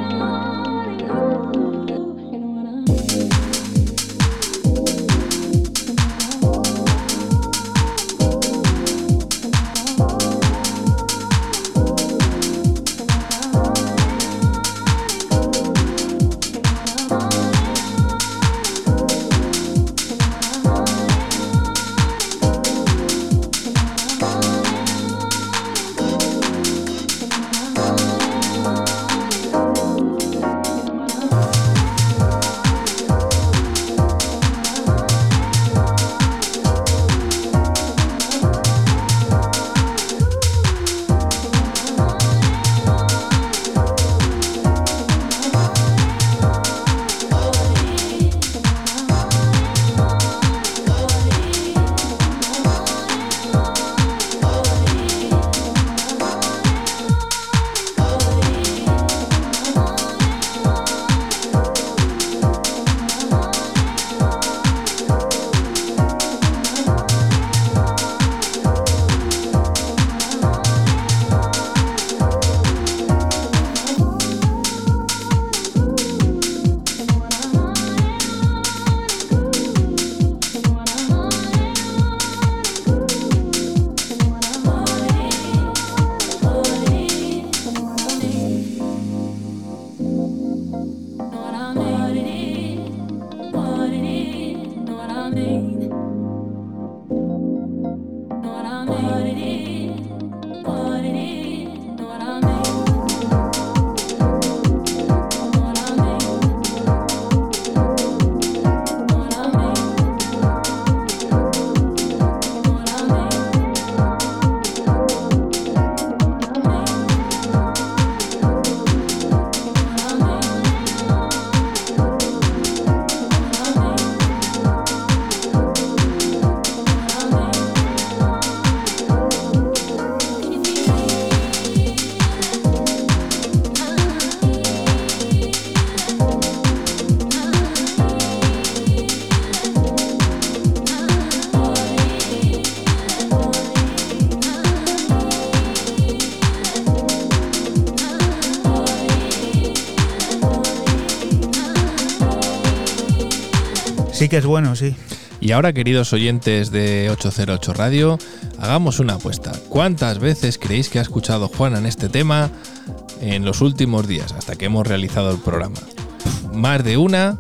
Que es bueno, sí. Y ahora, queridos oyentes de 808 Radio, hagamos una apuesta. ¿Cuántas veces creéis que ha escuchado Juana en este tema en los últimos días, hasta que hemos realizado el programa? ¿Más de una?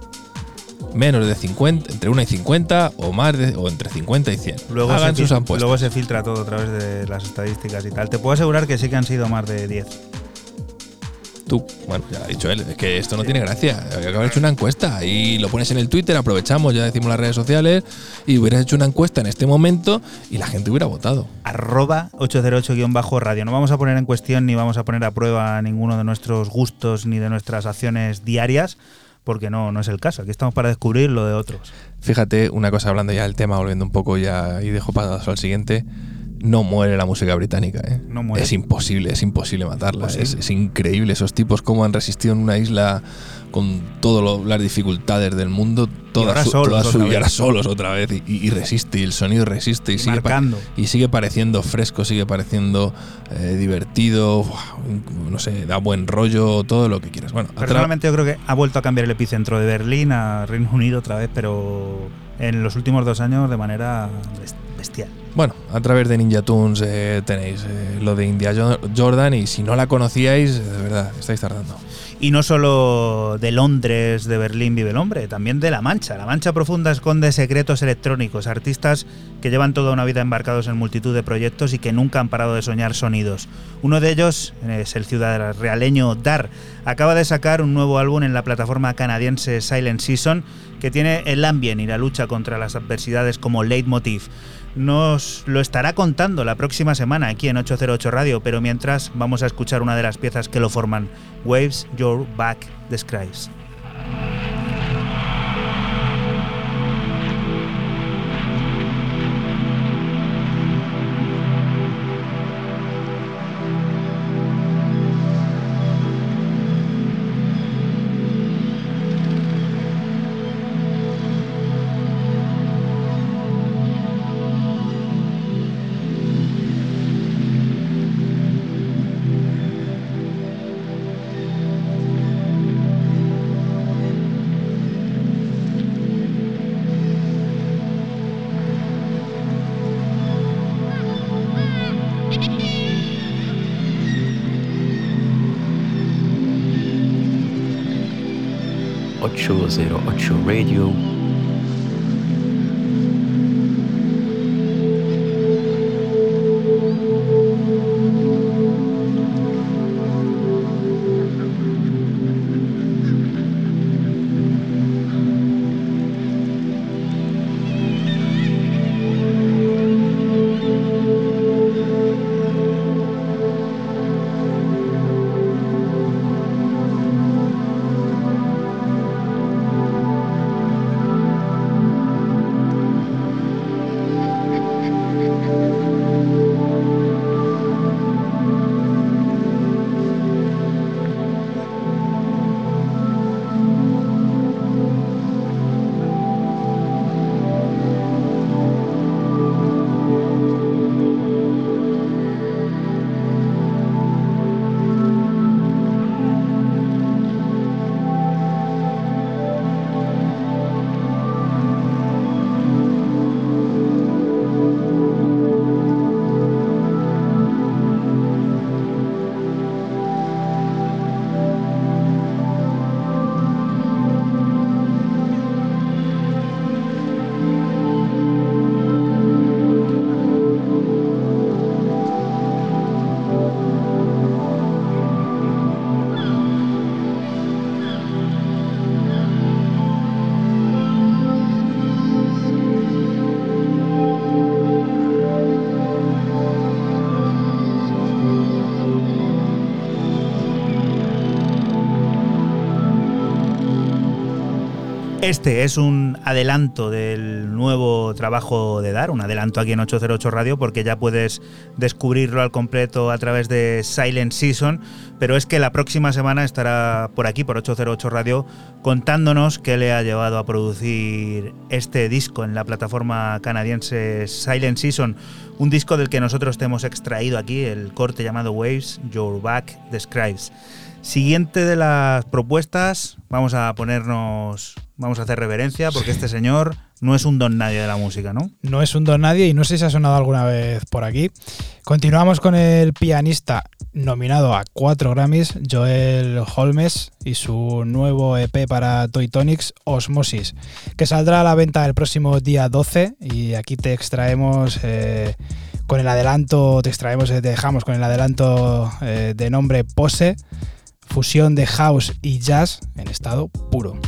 ¿Menos de 50? ¿Entre una y 50? ¿O más de, o entre 50 y 100? Luego Hagan se, sus apuestas. luego se filtra todo a través de las estadísticas y tal. Te puedo asegurar que sí que han sido más de 10. Bueno, ya ha dicho él, es que esto no tiene gracia. Habría que haber hecho una encuesta y lo pones en el Twitter, aprovechamos, ya decimos las redes sociales, y hubieras hecho una encuesta en este momento y la gente hubiera votado. arroba 808-radio. No vamos a poner en cuestión ni vamos a poner a prueba ninguno de nuestros gustos ni de nuestras acciones diarias, porque no, no es el caso. Aquí estamos para descubrir lo de otros. Fíjate, una cosa hablando ya del tema, volviendo un poco ya y dejo paso al siguiente. No muere la música británica, ¿eh? No muere. Es imposible, es imposible matarla. Imposible. Es, es increíble esos tipos cómo han resistido en una isla con todas las dificultades del mundo. Todas ahora su- solos y ahora solos otra vez. Y, y- y resiste, y el sonido resiste. Y, Y sigue, y sigue pareciendo fresco, sigue pareciendo eh, divertido. No sé, da buen rollo, todo lo que quieras. Bueno, Personalmente yo creo que ha vuelto a cambiar el epicentro de Berlín a Reino Unido otra vez, pero en los últimos dos años de manera bestial. Bueno, a través de Ninja Tunes eh, tenéis eh, lo de India Jo- Jordan y si no la conocíais, eh, de verdad, estáis tardando. Y no solo de Londres, de Berlín vive el hombre, también de La Mancha. La Mancha Profunda esconde secretos electrónicos, artistas que llevan toda una vida embarcados en multitud de proyectos y que nunca han parado de soñar sonidos. Uno de ellos es el ciudadano realeño Dar. Acaba de sacar un nuevo álbum en la plataforma canadiense Silent Season que tiene el ambient y la lucha contra las adversidades como leitmotiv. Nos lo estará contando la próxima semana aquí en 808 Radio, pero mientras vamos a escuchar una de las piezas que lo forman, Waves Your Back Describes. Ocho zero ocho Radio. Este es un adelanto del nuevo trabajo de Dar, un adelanto aquí en 808 Radio, porque ya puedes descubrirlo al completo a través de Silent Season, pero es que la próxima semana estará por aquí, por 808 Radio, contándonos qué le ha llevado a producir este disco en la plataforma canadiense Silent Season, un disco del que nosotros te hemos extraído aquí, el corte llamado Waves, Your Back Describes. Siguiente de las propuestas, vamos a ponernos, vamos a hacer reverencia porque este señor no es un don nadie de la música, ¿no? No es un don nadie y no sé si ha sonado alguna vez por aquí. Continuamos con el pianista nominado a cuatro Grammys, Joel Holmes, y su nuevo EP para Toy Tonics, Osmosis, que saldrá a la venta el próximo día 12 y aquí te extraemos eh, con el adelanto, te extraemos, te dejamos con el adelanto eh, de nombre Pose, fusión de house y jazz en estado puro.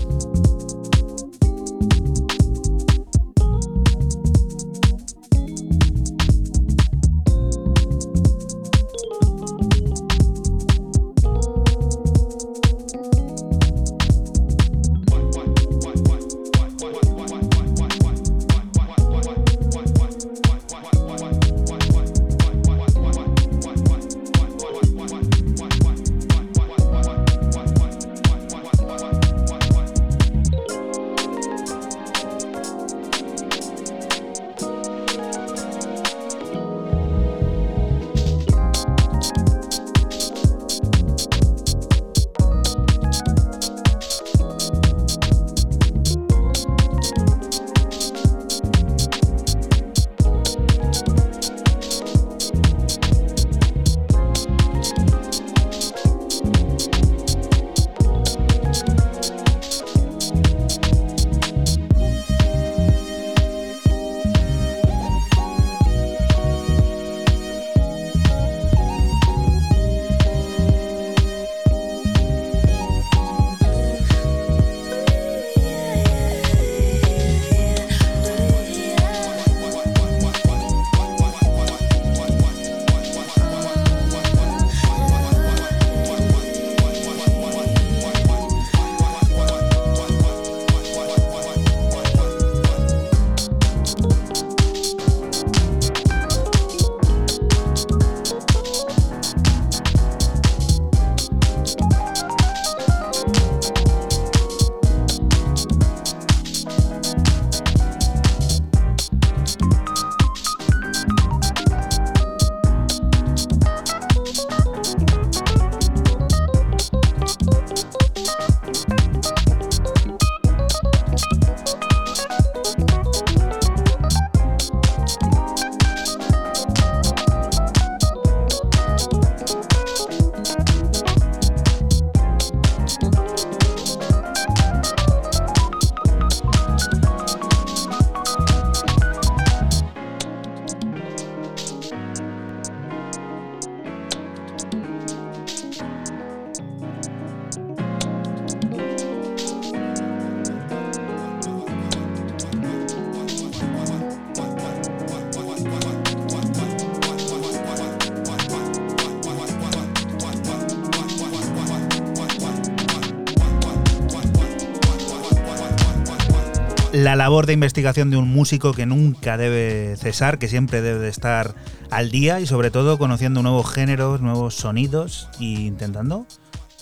La labor de investigación de un músico que nunca debe cesar, que siempre debe de estar al día y sobre todo conociendo nuevos géneros, nuevos sonidos e intentando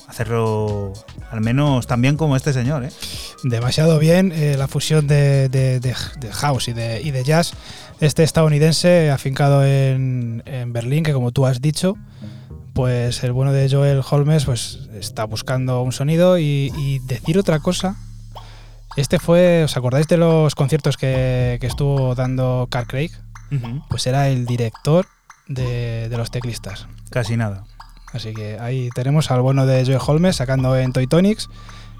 hacerlo al menos tan bien como este señor. ¿eh? Demasiado bien eh, la fusión de, house y, de, jazz. Este estadounidense afincado en, Berlín, que como tú has dicho, pues el bueno de Joel Holmes pues está buscando un sonido y decir otra cosa este fue, ¿os acordáis de los conciertos que, que estuvo dando Carl Craig? Uh -huh. Pues era el director de, de, los teclistas. Casi nada. Así que ahí tenemos al bueno de Joe Holmes sacando en Toy Tonics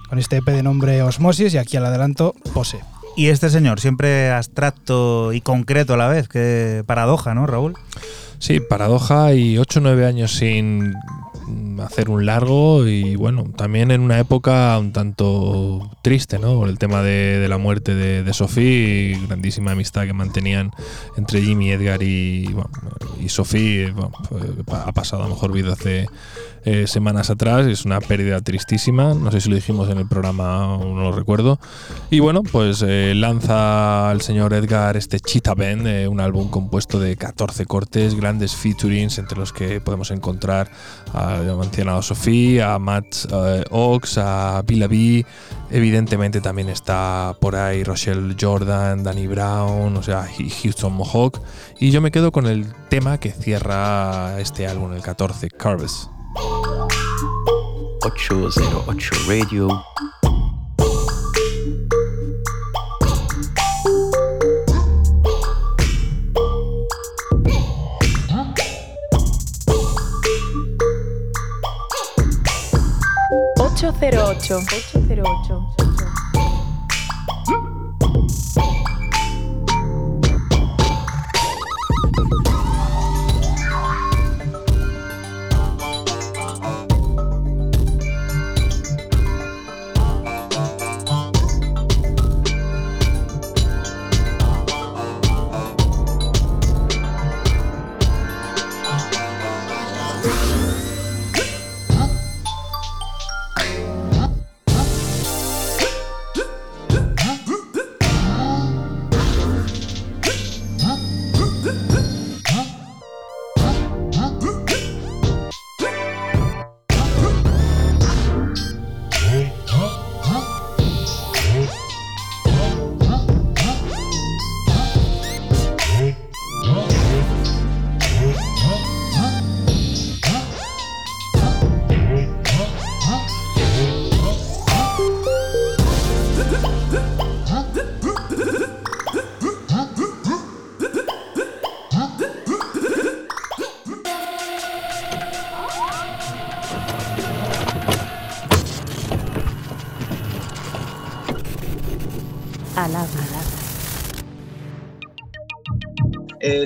con este EP de nombre Osmosis y aquí al adelanto Pose. Y este señor, siempre abstracto y concreto a la vez, qué paradoja, ¿no, Raúl? Sí, paradoja y 8 o 9 años sin hacer un largo y bueno, también en una época un tanto triste, ¿no? Por el tema de, de la muerte de, de Sophie grandísima amistad que mantenían entre Jimmy, Edgar y, y Sophie. Bueno, ha pasado a mejor vida hace eh, semanas atrás, es una pérdida tristísima, no sé si lo dijimos en el programa, no lo recuerdo. Y bueno, pues eh, lanza al señor Edgar este Cheetah Band, eh, un álbum compuesto de 14 cortes, grandes featurings entre los que podemos encontrar a mencionado Sofía, a Matt Ox, a Billa B. Evidentemente también está por ahí Rochelle Jordan, Danny Brown, o sea, Houston Mohawk. Y yo me quedo con el tema que cierra este álbum, el 14, Curves. 808 Radio. Ocho cero ocho.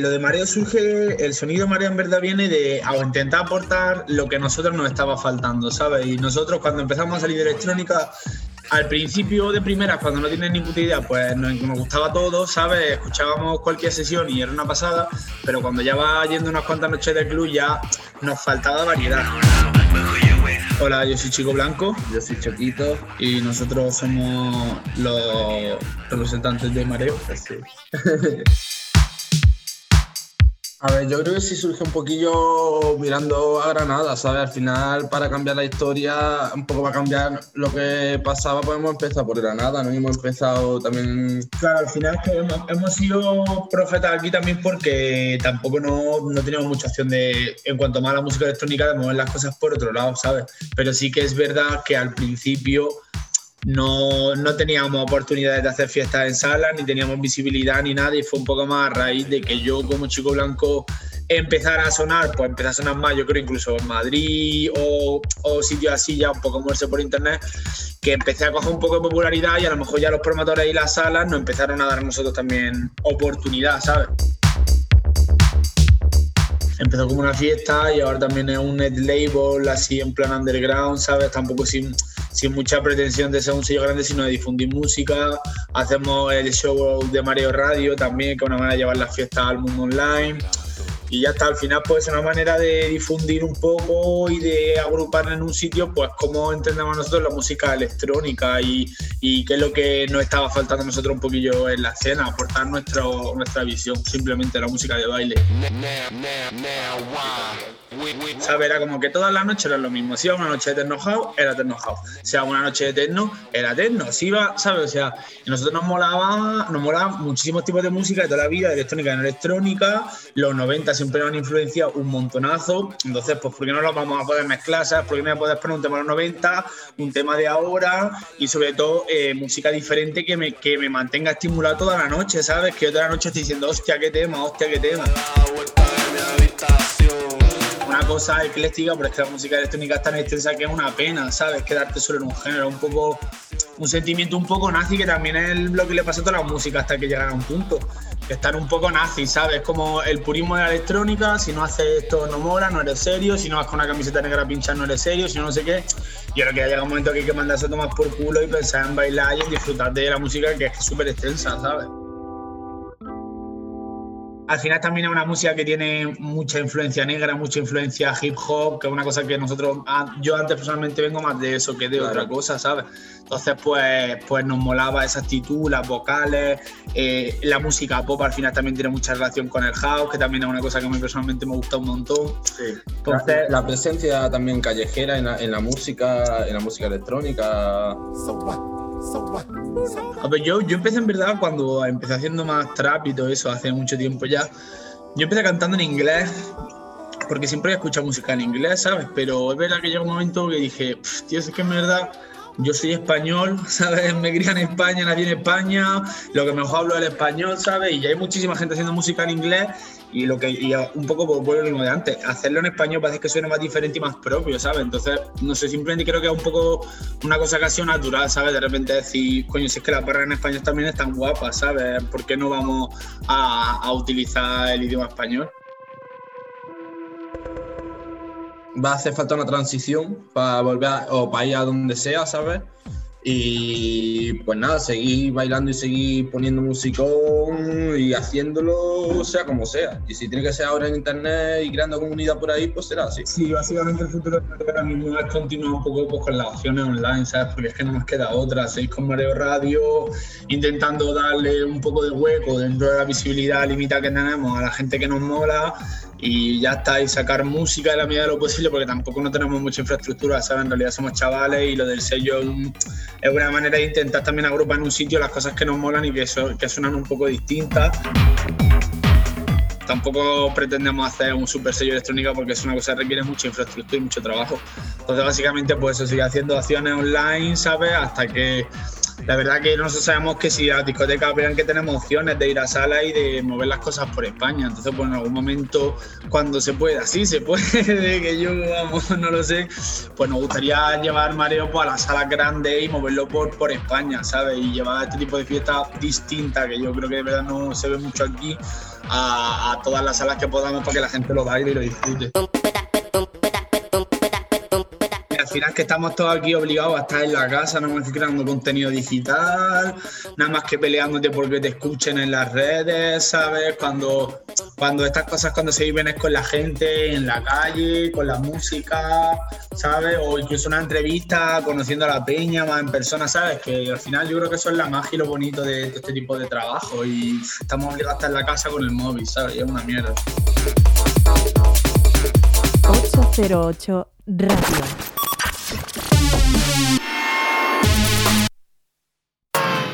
Lo de mareo surge, el sonido mareo en verdad viene de a intentar aportar lo que a nosotros nos estaba faltando, ¿sabes? Y nosotros cuando empezamos a salir de electrónica, al principio de primera, cuando no tienes ninguna idea, pues nos, nos, gustaba todo, ¿sabes? Escuchábamos cualquier sesión y era una pasada, pero cuando ya va yendo unas cuantas noches de club ya nos faltaba variedad. Hola, yo soy Chico Blanco. Yo soy Choquito. Y nosotros somos los representantes de Mareo. Sí. A ver, yo creo que sí surge un poquillo mirando a Granada, ¿sabes? Al final, para cambiar la historia, un poco va a cambiar lo que pasaba, pues hemos empezado por Granada, ¿no? Y hemos empezado también... Claro, al final es que hemos, sido profetas aquí también porque tampoco no, no teníamos mucha opción de, en cuanto más a la música electrónica, de mover las cosas por otro lado, ¿sabes? Pero sí que es verdad que al principio no, no, teníamos oportunidades de hacer fiestas en salas, ni teníamos visibilidad ni nada, y fue un poco más a raíz de que yo como chico blanco empezara a sonar, pues empecé a sonar más, yo creo incluso en Madrid o, sitios así ya un poco moverse por internet, que empecé a coger un poco de popularidad y a lo mejor ya los promotores y las salas nos empezaron a dar a nosotros también oportunidad, ¿sabes? Empezó como una fiesta y ahora también es un net label así en plan underground, ¿sabes? Tampoco sin, sin mucha pretensión de ser un sello grande, sino de difundir música. Hacemos el show de Mario Radio también, que es una manera de llevar las fiestas al mundo online. Y ya está, al final pues es una manera de difundir un poco y de agrupar en un sitio pues cómo entendemos nosotros la música electrónica y, y qué es lo que nos estaba faltando a nosotros un poquillo en la escena, aportar nuestro, nuestra visión, simplemente la música de baile. ¿Sabes? Era como que todas las noches era lo mismo. Si iba una noche de techno era techno house. Si iba una noche de techno, era techno. Si iba, ¿sabes? O sea, nosotros nos molaba, nos molaba muchísimos tipos de música de toda la vida, de electrónica en electrónica. Los 90 siempre nos han influenciado un montonazo. Entonces, pues, ¿por qué no lo vamos a poder mezclar? ¿Sabes? ¿Por qué no me puedes poner un tema de los 90, un tema de ahora y sobre todo eh, música diferente que me, que me mantenga estimulado toda la noche, ¿sabes? Que yo toda la noche estoy diciendo, hostia, qué tema, hostia, qué tema una cosa ecléctica, pero es que la música electrónica es tan extensa que es una pena, ¿sabes? Quedarte solo en un género, un poco, un sentimiento un poco nazi que también es lo que le pasa a toda la música hasta que llegan a un punto. Que un poco nazi, ¿sabes? Como el purismo de la electrónica, si no haces esto no mola, no eres serio, si no vas con una camiseta negra a pinchar no eres serio, si no no sé qué. Yo creo que llega un momento que hay que mandarse a tomar por culo y pensar en bailar y en disfrutar de la música que es súper extensa, ¿sabes? Al final también es una música que tiene mucha influencia negra, mucha influencia hip hop, que es una cosa que nosotros, yo antes personalmente vengo más de eso que de claro. otra cosa, ¿sabes? Entonces, pues, pues nos molaba esa actitud, las vocales, eh, la música pop al final también tiene mucha relación con el house, que también es una cosa que a mí personalmente me gusta un montón. Sí. Entonces, la, la, presencia también callejera en la, en la, música, en la música electrónica. A ver, yo, yo empecé en verdad cuando empecé haciendo más trap y todo eso hace mucho tiempo ya. Yo empecé cantando en inglés porque siempre he escuchado música en inglés, ¿sabes? Pero es verdad que llega un momento que dije, tío, es que en verdad yo soy español, ¿sabes? Me crié en España, nací en España, lo que mejor hablo es el español, ¿sabes? Y hay muchísima gente haciendo música en inglés y lo que y un poco pues, vuelvo mismo de antes, hacerlo en español parece que suena más diferente y más propio, ¿sabes? Entonces, no sé, simplemente creo que es un poco una cosa casi natural, ¿sabes? De repente decir, coño, si es que las barras en español también están guapas, ¿sabes? ¿Por qué no vamos a utilizar el idioma español? Va a hacer falta una transición para volver a, o para ir a donde sea, ¿sabes? Y pues nada, seguir bailando y seguir poniendo musicón y haciéndolo sea como sea. Y si tiene que ser ahora en internet y creando comunidad por ahí, pues será así. Sí, básicamente el futuro ahora mismo es continuar un poco pues, con las opciones online, ¿sabes? Porque es que no nos queda otra. Seguir con Mareo Radio, intentando darle un poco de hueco dentro de la visibilidad limitada que tenemos a la gente que nos mola y ya está, y sacar música de la medida de lo posible, porque tampoco no tenemos mucha infraestructura, ¿sabes? En realidad somos chavales y lo del sello es una manera de intentar también agrupar en un sitio las cosas que nos molan y que, que suenan un poco distintas. Tampoco pretendemos hacer un super sello electrónica porque es una cosa que requiere mucha infraestructura y mucho trabajo. Entonces, básicamente, pues eso sigue haciendo acciones online, ¿sabes? Hasta que la verdad que nosotros sabemos que si las discotecas vean que tenemos opciones de ir a sala y de mover las cosas por España, entonces pues en algún momento cuando se pueda, sí se puede, que yo vamos, no lo sé, pues nos gustaría llevar Mareo pues, a las salas grandes y moverlo por, por España, ¿sabes? Y llevar este tipo de fiestas distintas, que yo creo que de verdad no se ve mucho aquí, a, a todas las salas que podamos para que la gente lo baile y lo disfrute final es que estamos todos aquí obligados a estar en la casa, no más que creando contenido digital, nada más que peleándote porque te escuchen en las redes, ¿sabes? Cuando, cuando estas cosas cuando se viven es con la gente en la calle, con la música, ¿sabes? O incluso una entrevista conociendo a la peña más en persona, ¿sabes? Que al final yo creo que eso es la magia y lo bonito de, este tipo de trabajo y estamos obligados a estar en la casa con el móvil, ¿sabes? Y es una mierda. 808 Radio.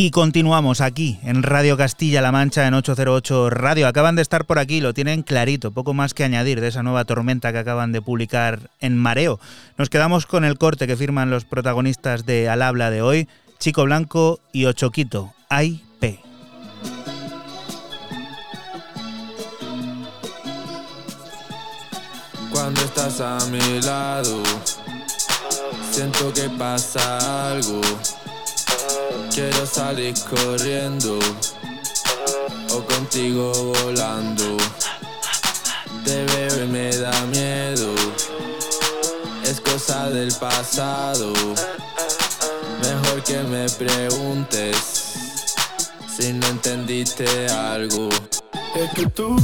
Y continuamos aquí en Radio Castilla-La Mancha en 808 Radio. Acaban de estar por aquí, lo tienen clarito, poco más que añadir de esa nueva tormenta que acaban de publicar en Mareo. Nos quedamos con el corte que firman los protagonistas de Al habla de hoy, Chico Blanco y Ochoquito, Ay P. Cuando estás a mi lado, siento que pasa algo Quiero salir corriendo o contigo volando. Te veo y me da miedo. Es cosa del pasado. Mejor que me preguntes si no entendiste algo. Es que tú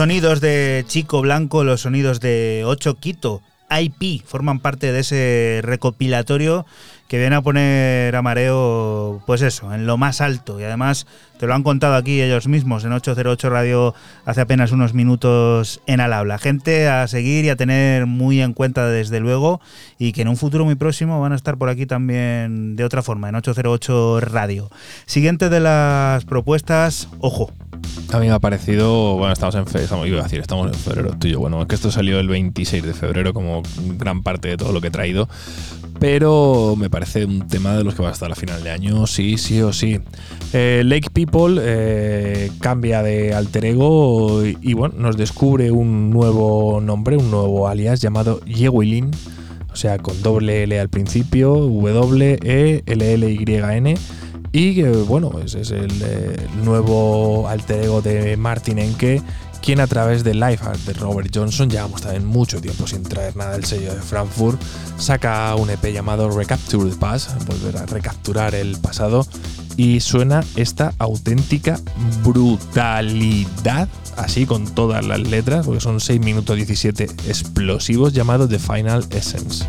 sonidos de Chico Blanco, los sonidos de 8 Quito, IP, forman parte de ese recopilatorio que viene a poner a Mareo, pues eso, en lo más alto. Y además te lo han contado aquí ellos mismos en 808 Radio hace apenas unos minutos en al habla. Gente a seguir y a tener muy en cuenta desde luego y que en un futuro muy próximo van a estar por aquí también de otra forma, en 808 Radio. Siguiente de las propuestas, ojo, A mí me ha parecido, bueno, estamos en fe, estamos, iba a decir, estamos en febrero tuyo. Bueno, es que esto salió el 26 de febrero, como gran parte de todo lo que he traído. Pero me parece un tema de los que va a estar a final de año, sí, sí o sí. Eh, Lake People eh, cambia de alter ego y, y, bueno, nos descubre un nuevo nombre, un nuevo alias llamado Yewilin. O sea, con doble L al principio, W, E, L, L, Y, N. Y que, bueno, ese es el, eh, nuevo alter ego de Martin Enke, quien a través de Lifeheart de Robert Johnson, llevamos también mucho tiempo sin traer nada del sello de Frankfurt, saca un EP llamado Recapture the Past, volver a recapturar el pasado, y suena esta auténtica brutalidad, así con todas las letras, porque son 6 minutos 17 explosivos, llamado The Final Essence.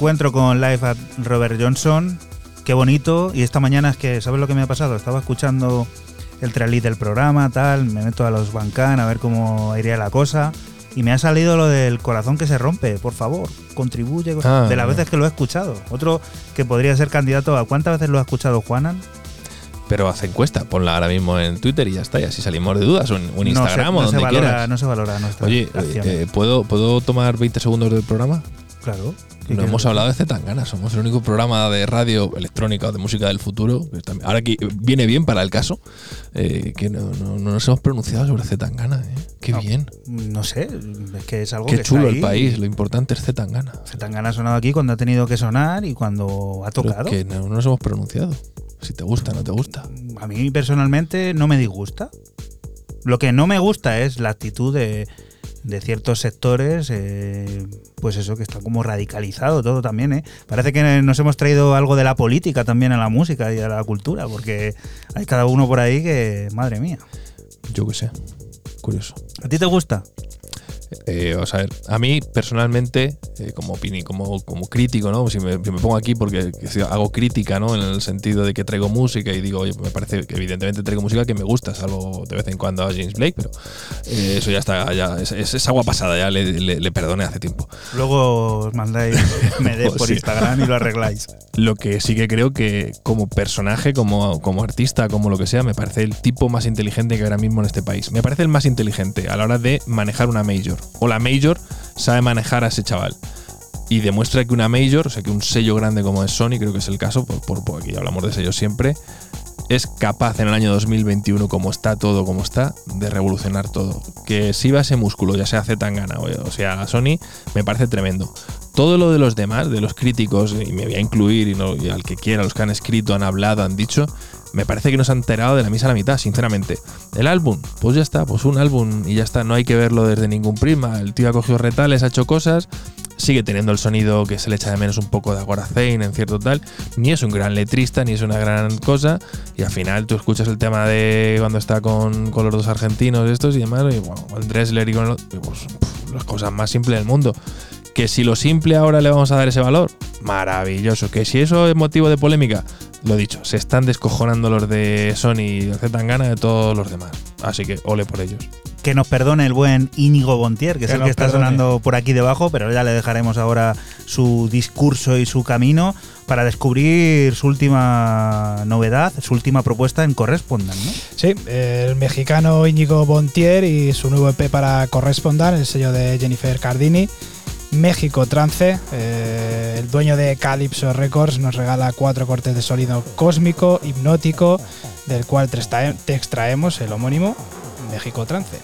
El reencuentro con Live at Robert Johnson. Qué bonito. Y esta mañana es que, ¿sabes lo que me ha pasado? Estaba escuchando el trailer del programa, tal, me meto a los Bancan a ver cómo iría la cosa. Y me ha salido lo del corazón que se rompe, por favor, contribuye Ah, de las veces que lo he escuchado. Otro que podría ser candidato a ¿cuántas veces lo ha escuchado Juanan? Pero haz encuesta, ponla ahora mismo en Twitter y ya está, y así salimos de dudas, No se- Instagram no o se donde valora, quieras. No se valora nuestra Oye, acción. eh, ¿puedo, ¿puedo tomar 20 segundos del programa? claro. ¿Qué No hemos hablado de Zetangana, somos el único programa de radio electrónica o de música del futuro. que también- Ahora que viene bien para el caso, eh, que no, no- no nos hemos pronunciado sobre Zetangana. ¿eh? Qué No, bien. No sé, es que es algo Qué que chulo está el ahí. país, lo importante es Zetangana. Zetangana ha sonado aquí cuando ha tenido que sonar y cuando ha Pero tocado. que no, no nos hemos pronunciado. Si te gusta, no te gusta. A mí personalmente no me disgusta. Lo que no me gusta es la actitud de, de ciertos sectores, eh, pues eso, que está como radicalizado todo también. ¿eh? Parece que nos hemos traído algo de la política también a la música y a la cultura, porque hay cada uno por ahí que, madre mía. Yo qué sé. Curioso. ¿A ti te gusta? Eh, o sea, a mí personalmente, eh, como opini, como, como crítico, ¿no? Si me, si me pongo aquí porque si hago crítica, ¿no? En el sentido de que traigo música y digo, oye, me parece que evidentemente traigo música que me gusta, salvo de vez en cuando a James Blake, pero eh, eso ya está, ya es, es- es agua pasada, ya le, le, le perdoné hace tiempo. Luego os mandáis MD por Sí. Instagram y lo arregláis. Lo que sí que creo que como personaje, como, como artista, como lo que sea, me parece el tipo más inteligente que ahora mismo en este país. Me parece el más inteligente a la hora de manejar una major. O la major sabe manejar a ese chaval. Y demuestra que una major, o sea, que un sello grande como es Sony, creo que es el caso, por, por, por aquí hablamos de sellos siempre, es capaz en el año 2021, como está todo, como está, de revolucionar todo. Que si va ese músculo, ya sea Zetangana o, sea Sony, me parece tremendo. Todo lo de los demás, de los críticos, y me voy a incluir, y al que quiera, los que han escrito, han hablado, han dicho, me parece que nos han enterado de la misa a la mitad, sinceramente. El álbum, pues ya está, pues un álbum y ya está, no hay que verlo desde ningún prisma. El tío ha cogido retales, ha hecho cosas, sigue teniendo el sonido que se le echa de menos un poco de Agoracein en cierto tal. Ni es un gran letrista, ni es una gran cosa. Y al final tú escuchas el tema de cuando está con, con los dos argentinos estos y demás, y bueno, con Dressler y con el otro, y pues, las cosas más simples del mundo. Que si lo simple ahora le vamos a dar ese valor, maravilloso. Que si eso es motivo de polémica, lo dicho, se están descojonando los de Sony y de Zetangana de todos los demás. Así que ole por ellos. que nos perdone el buen Íñigo Bontier, que, es el que está perdone. sonando por aquí debajo, pero ya le dejaremos ahora su discurso y su camino para descubrir su última novedad, su última propuesta en Correspondan, ¿no? Sí, el mexicano Íñigo Bontier y su nuevo EP para Correspondar, el sello de Jennifer Cardini. México Trance, eh, el dueño de Calypso Records, nos regala cuatro cortes de sonido cósmico, hipnótico, del cual te extrae- te extraemos el homónimo México Trance.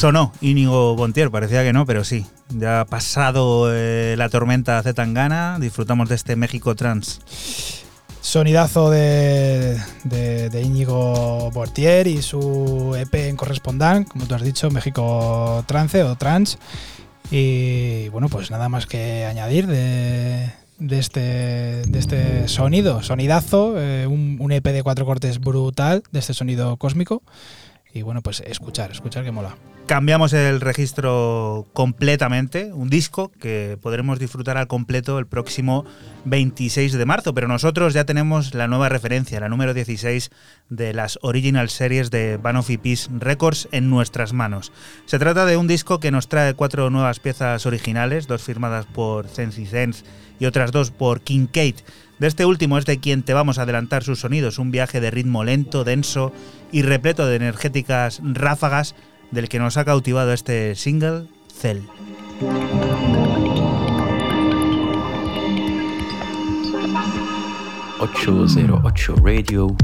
Sonó Íñigo Bontier, parecía que no, pero sí. Ya ha pasado eh, la tormenta Z Tangana, disfrutamos de este México Trans. Sonidazo de, Íñigo Bortier y su EP en correspondant, como tú has dicho, México Trance o Trans. Y bueno, pues nada más que añadir de, este, de este sonido, sonidazo, eh, un EP de cuatro cortes brutal, de este sonido cósmico. Y bueno, pues escuchar, escuchar que mola. Cambiamos el registro completamente, un disco que podremos disfrutar al completo el próximo 26 de marzo, pero nosotros ya tenemos la nueva referencia, la número 16 de las Original Series de Banoff Peace Records en nuestras manos. Se trata de un disco que nos trae cuatro nuevas piezas originales, dos firmadas por Sense y otras dos por King Kate. De este último es de quien te vamos a adelantar sus sonidos, un viaje de ritmo lento, denso y repleto de energéticas ráfagas del que nos ha cautivado este single, Cell. 808 Radio.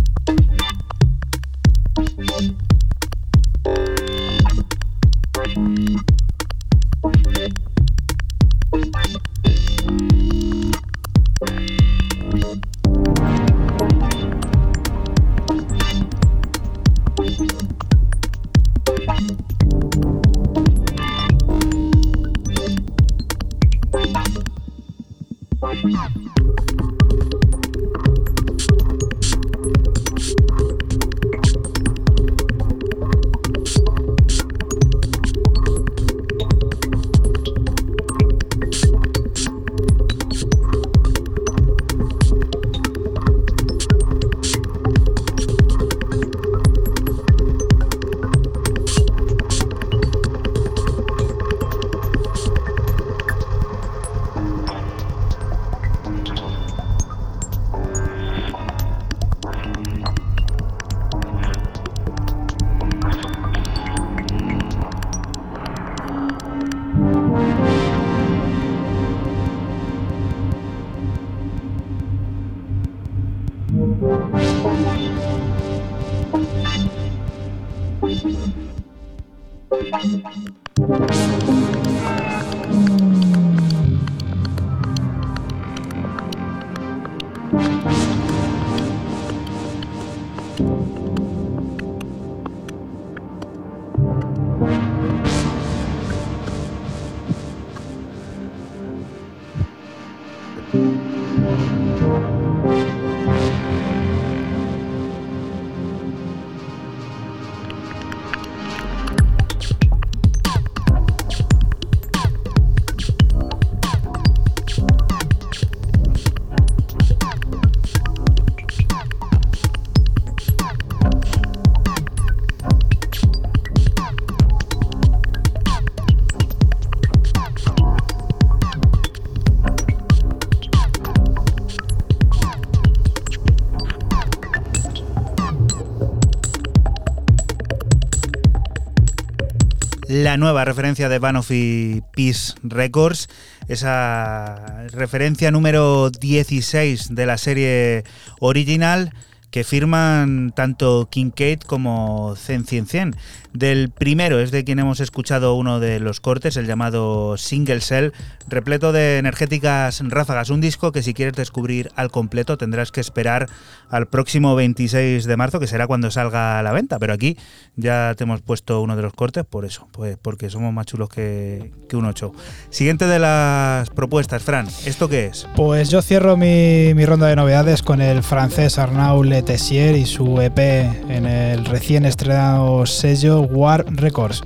La nueva referencia de Banoffee Peace Records, esa referencia número 16 de la serie original que firman tanto Kincaid como Zen 100 100. Del primero es de quien hemos escuchado uno de los cortes, el llamado Single Cell, repleto de energéticas ráfagas. Un disco que si quieres descubrir al completo tendrás que esperar al próximo 26 de marzo, que será cuando salga a la venta. Pero aquí ya te hemos puesto uno de los cortes por eso, pues porque somos más chulos que, que un 8. Siguiente de las propuestas, Fran, ¿esto qué es? Pues yo cierro mi, mi ronda de novedades con el francés Arnaud Letessier y su EP en el recién estrenado sello War Records.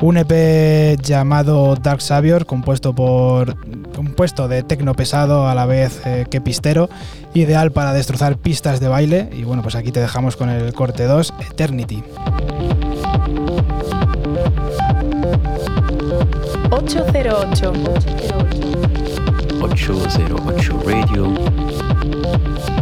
Un EP llamado Dark Savior, compuesto por compuesto de tecno pesado a la vez eh, que pistero, ideal para destrozar pistas de baile. Y bueno, pues aquí te dejamos con el corte 2, Eternity. 808. 808 Radio.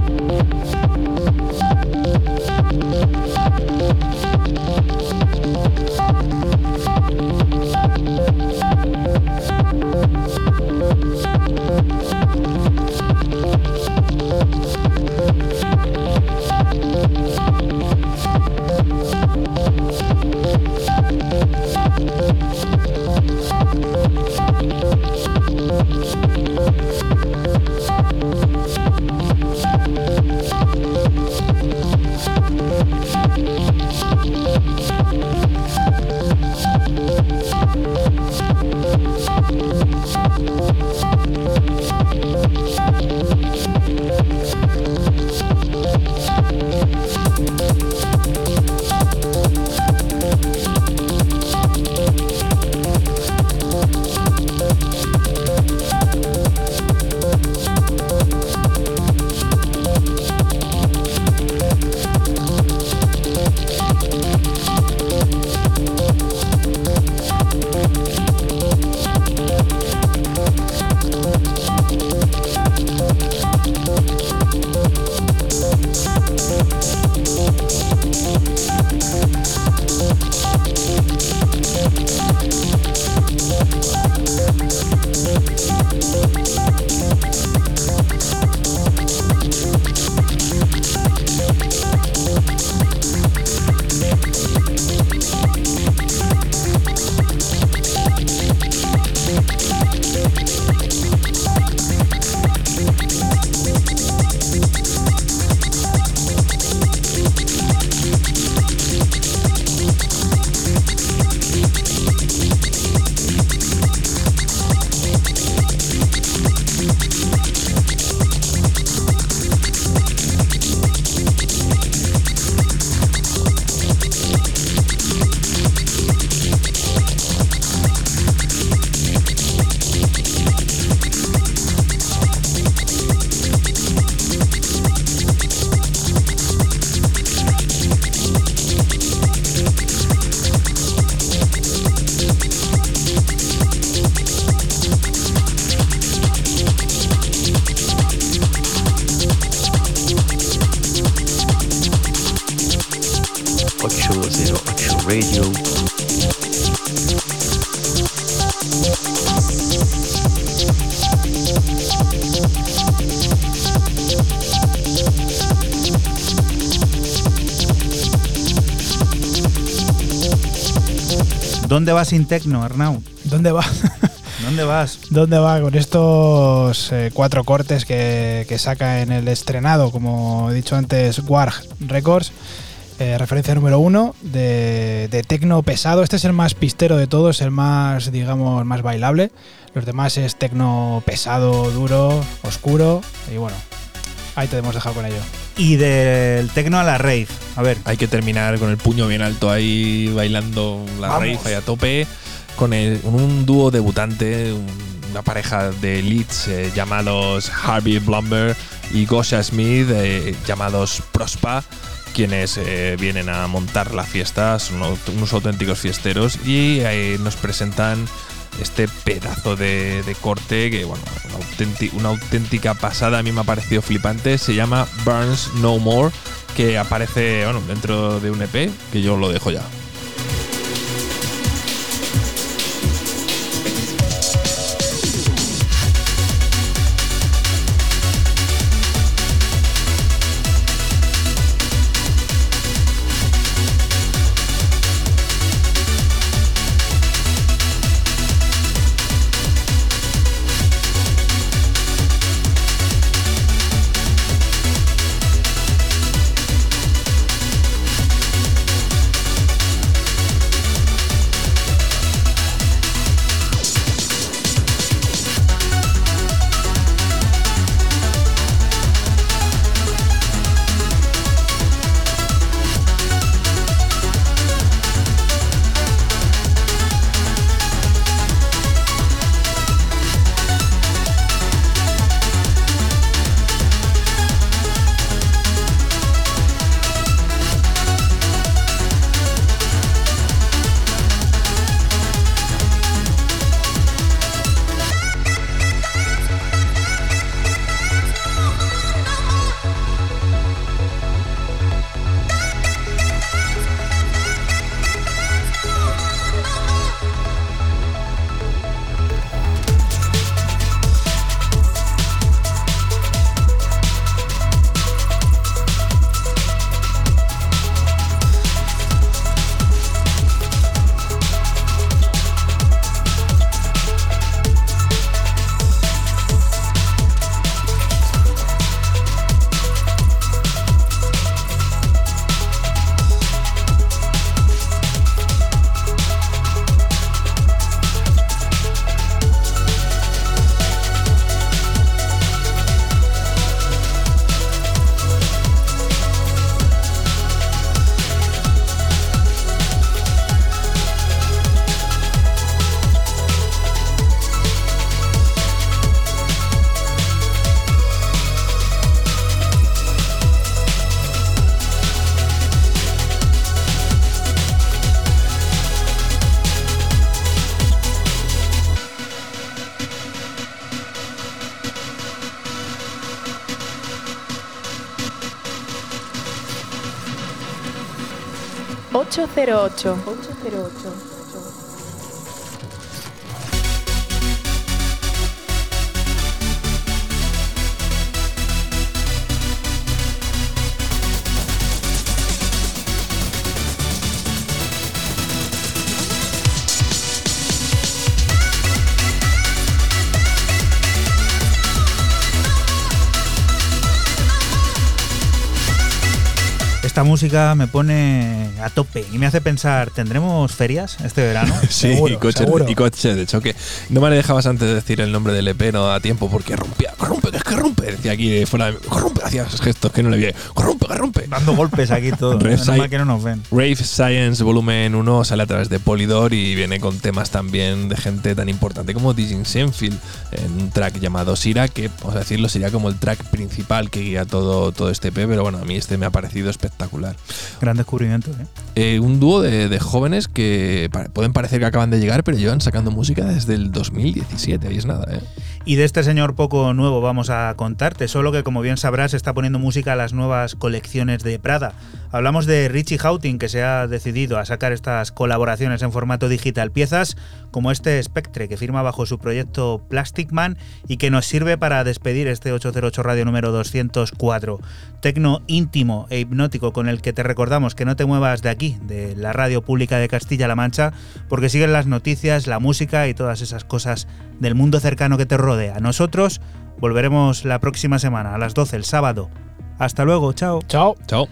¿Dónde vas sin tecno, Arnau? ¿Dónde va? ¿Dónde vas? ¿Dónde va con estos eh, cuatro cortes que, que saca en el estrenado, como he dicho antes, Warg Records? Eh, referencia número uno de, de tecno pesado. Este es el más pistero de todos, el más, digamos, más bailable. Los demás es tecno pesado, duro, oscuro. Y bueno, ahí te hemos dejado con ello. Y del tecno a la rave. A ver, Hay que terminar con el puño bien alto ahí, bailando la Vamos. rave ahí a tope, con, el- un dúo debutante, un- una pareja de leads eh, llamados Harvey Blumber y Gosha Smith, eh, llamados Prospa, quienes eh, vienen a montar la fiesta, son unos auténticos fiesteros y eh, nos presentan este pedazo de, corte que, bueno, una, auténti- una auténtica pasada, a mí me ha parecido flipante, se llama Burns No More, que aparece, bueno, dentro de un EP, que yo lo dejo ya. número 8. Música me pone a tope y me hace pensar, ¿tendremos ferias este verano? Sí, Seguro, y, coche, seguro. y coche de choque. No me dejabas antes de decir el nombre del EP, no da tiempo porque rompía, corrompe, que es que rompe. Decía aquí de fuera, de- corrompe, hacía esos gestos que no le vi. Corrompe, que rompe. Dando golpes aquí todo. Side. mal que no nos ven. Rave Science Volumen 1 sale a través de Polydor y viene con temas también de gente tan importante como Dijin Senfield en un track llamado Sira, que vamos a decirlo sería como el track principal que guía todo, todo este EP, pero bueno, a mí este me ha parecido espectacular. Gran descubrimiento, ¿eh? Eh, un dúo de, de jóvenes que pueden parecer que acaban de llegar, pero llevan sacando música desde el 2017, ahí es nada, ¿eh? Y de este señor poco nuevo vamos a contarte, solo que como bien sabrás está poniendo música a las nuevas colecciones de Prada. Hablamos de Richie Houghton que se ha decidido a sacar estas colaboraciones en formato digital, piezas como este Spectre que firma bajo su proyecto Plastic Man y que nos sirve para despedir este 808 radio número 204. Tecno íntimo e hipnótico con el que te recordamos que no te muevas de aquí, de la radio pública de Castilla-La Mancha, porque siguen las noticias, la música y todas esas cosas del mundo cercano que te rodea. Nosotros volveremos la próxima semana a las 12 el sábado. Hasta luego, chao. Chao. Chao.